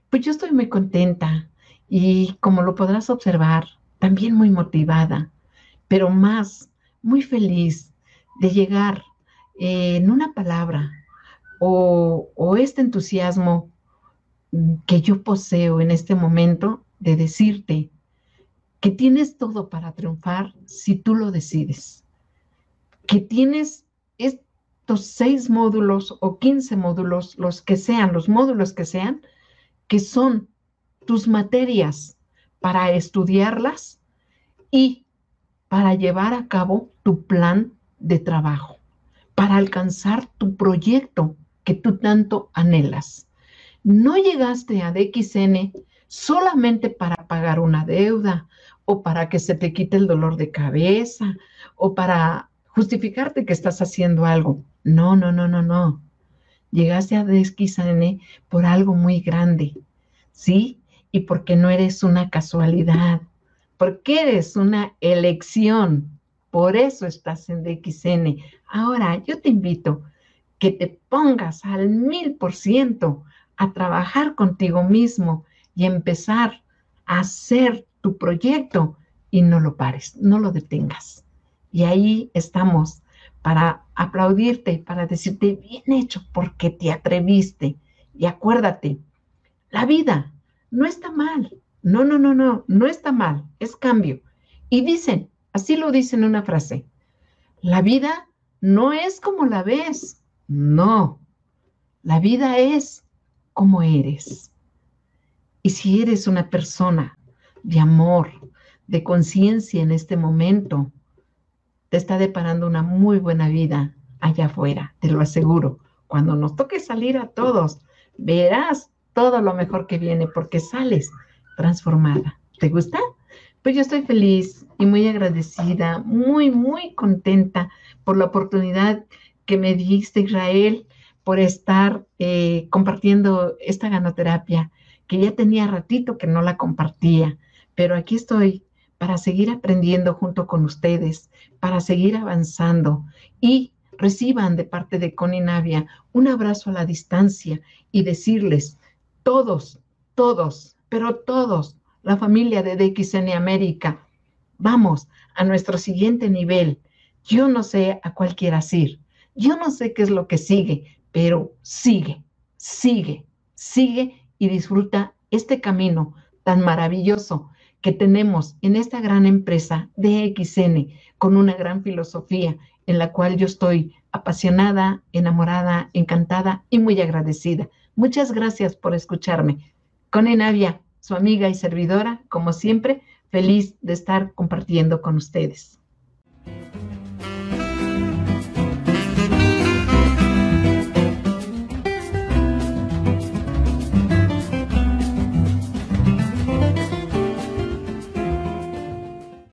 Pues yo estoy muy contenta y como lo podrás observar, también muy motivada, pero más, muy feliz de llegar en una palabra o, o este entusiasmo que yo poseo en este momento de decirte que tienes todo para triunfar si tú lo decides, que tienes estos seis módulos o quince módulos, los que sean, los módulos que sean, que son tus materias para estudiarlas y para llevar a cabo tu plan de trabajo, para alcanzar tu proyecto que tú tanto anhelas. No llegaste a DXN solamente para pagar una deuda o para que se te quite el dolor de cabeza o para justificarte que estás haciendo algo. No, no, no, no, no. Llegaste a DXN por algo muy grande, ¿sí? Y porque no eres una casualidad, porque eres una elección. Por eso estás en DXN. Ahora, yo te invito que te pongas al mil por ciento a trabajar contigo mismo y empezar a hacer tu proyecto y no lo pares, no lo detengas. Y ahí estamos para aplaudirte, para decirte bien hecho porque te atreviste. Y acuérdate, la vida no está mal. No, no, no, no, no está mal, es cambio. Y dicen, así lo dicen en una frase, la vida no es como la ves, no, la vida es como eres. Y si eres una persona de amor, de conciencia en este momento, te está deparando una muy buena vida allá afuera, te lo aseguro. Cuando nos toque salir a todos, verás todo lo mejor que viene porque sales transformada. ¿Te gusta? Pues yo estoy feliz y muy agradecida, muy, muy contenta por la oportunidad que me diste, Israel, por estar eh, compartiendo esta ganoterapia, que ya tenía ratito que no la compartía, pero aquí estoy para seguir aprendiendo junto con ustedes, para seguir avanzando y reciban de parte de Connie Navia un abrazo a la distancia y decirles, todos todos, pero todos, la familia de DXN América, vamos a nuestro siguiente nivel. Yo no sé a cuál quieras ir, yo no sé qué es lo que sigue, pero sigue, sigue, sigue y disfruta este camino tan maravilloso que tenemos en esta gran empresa DXN con una gran filosofía en la cual yo estoy apasionada, enamorada, encantada y muy agradecida. Muchas gracias por escucharme. Con Enavia, su amiga y servidora, como siempre, feliz de estar compartiendo con ustedes.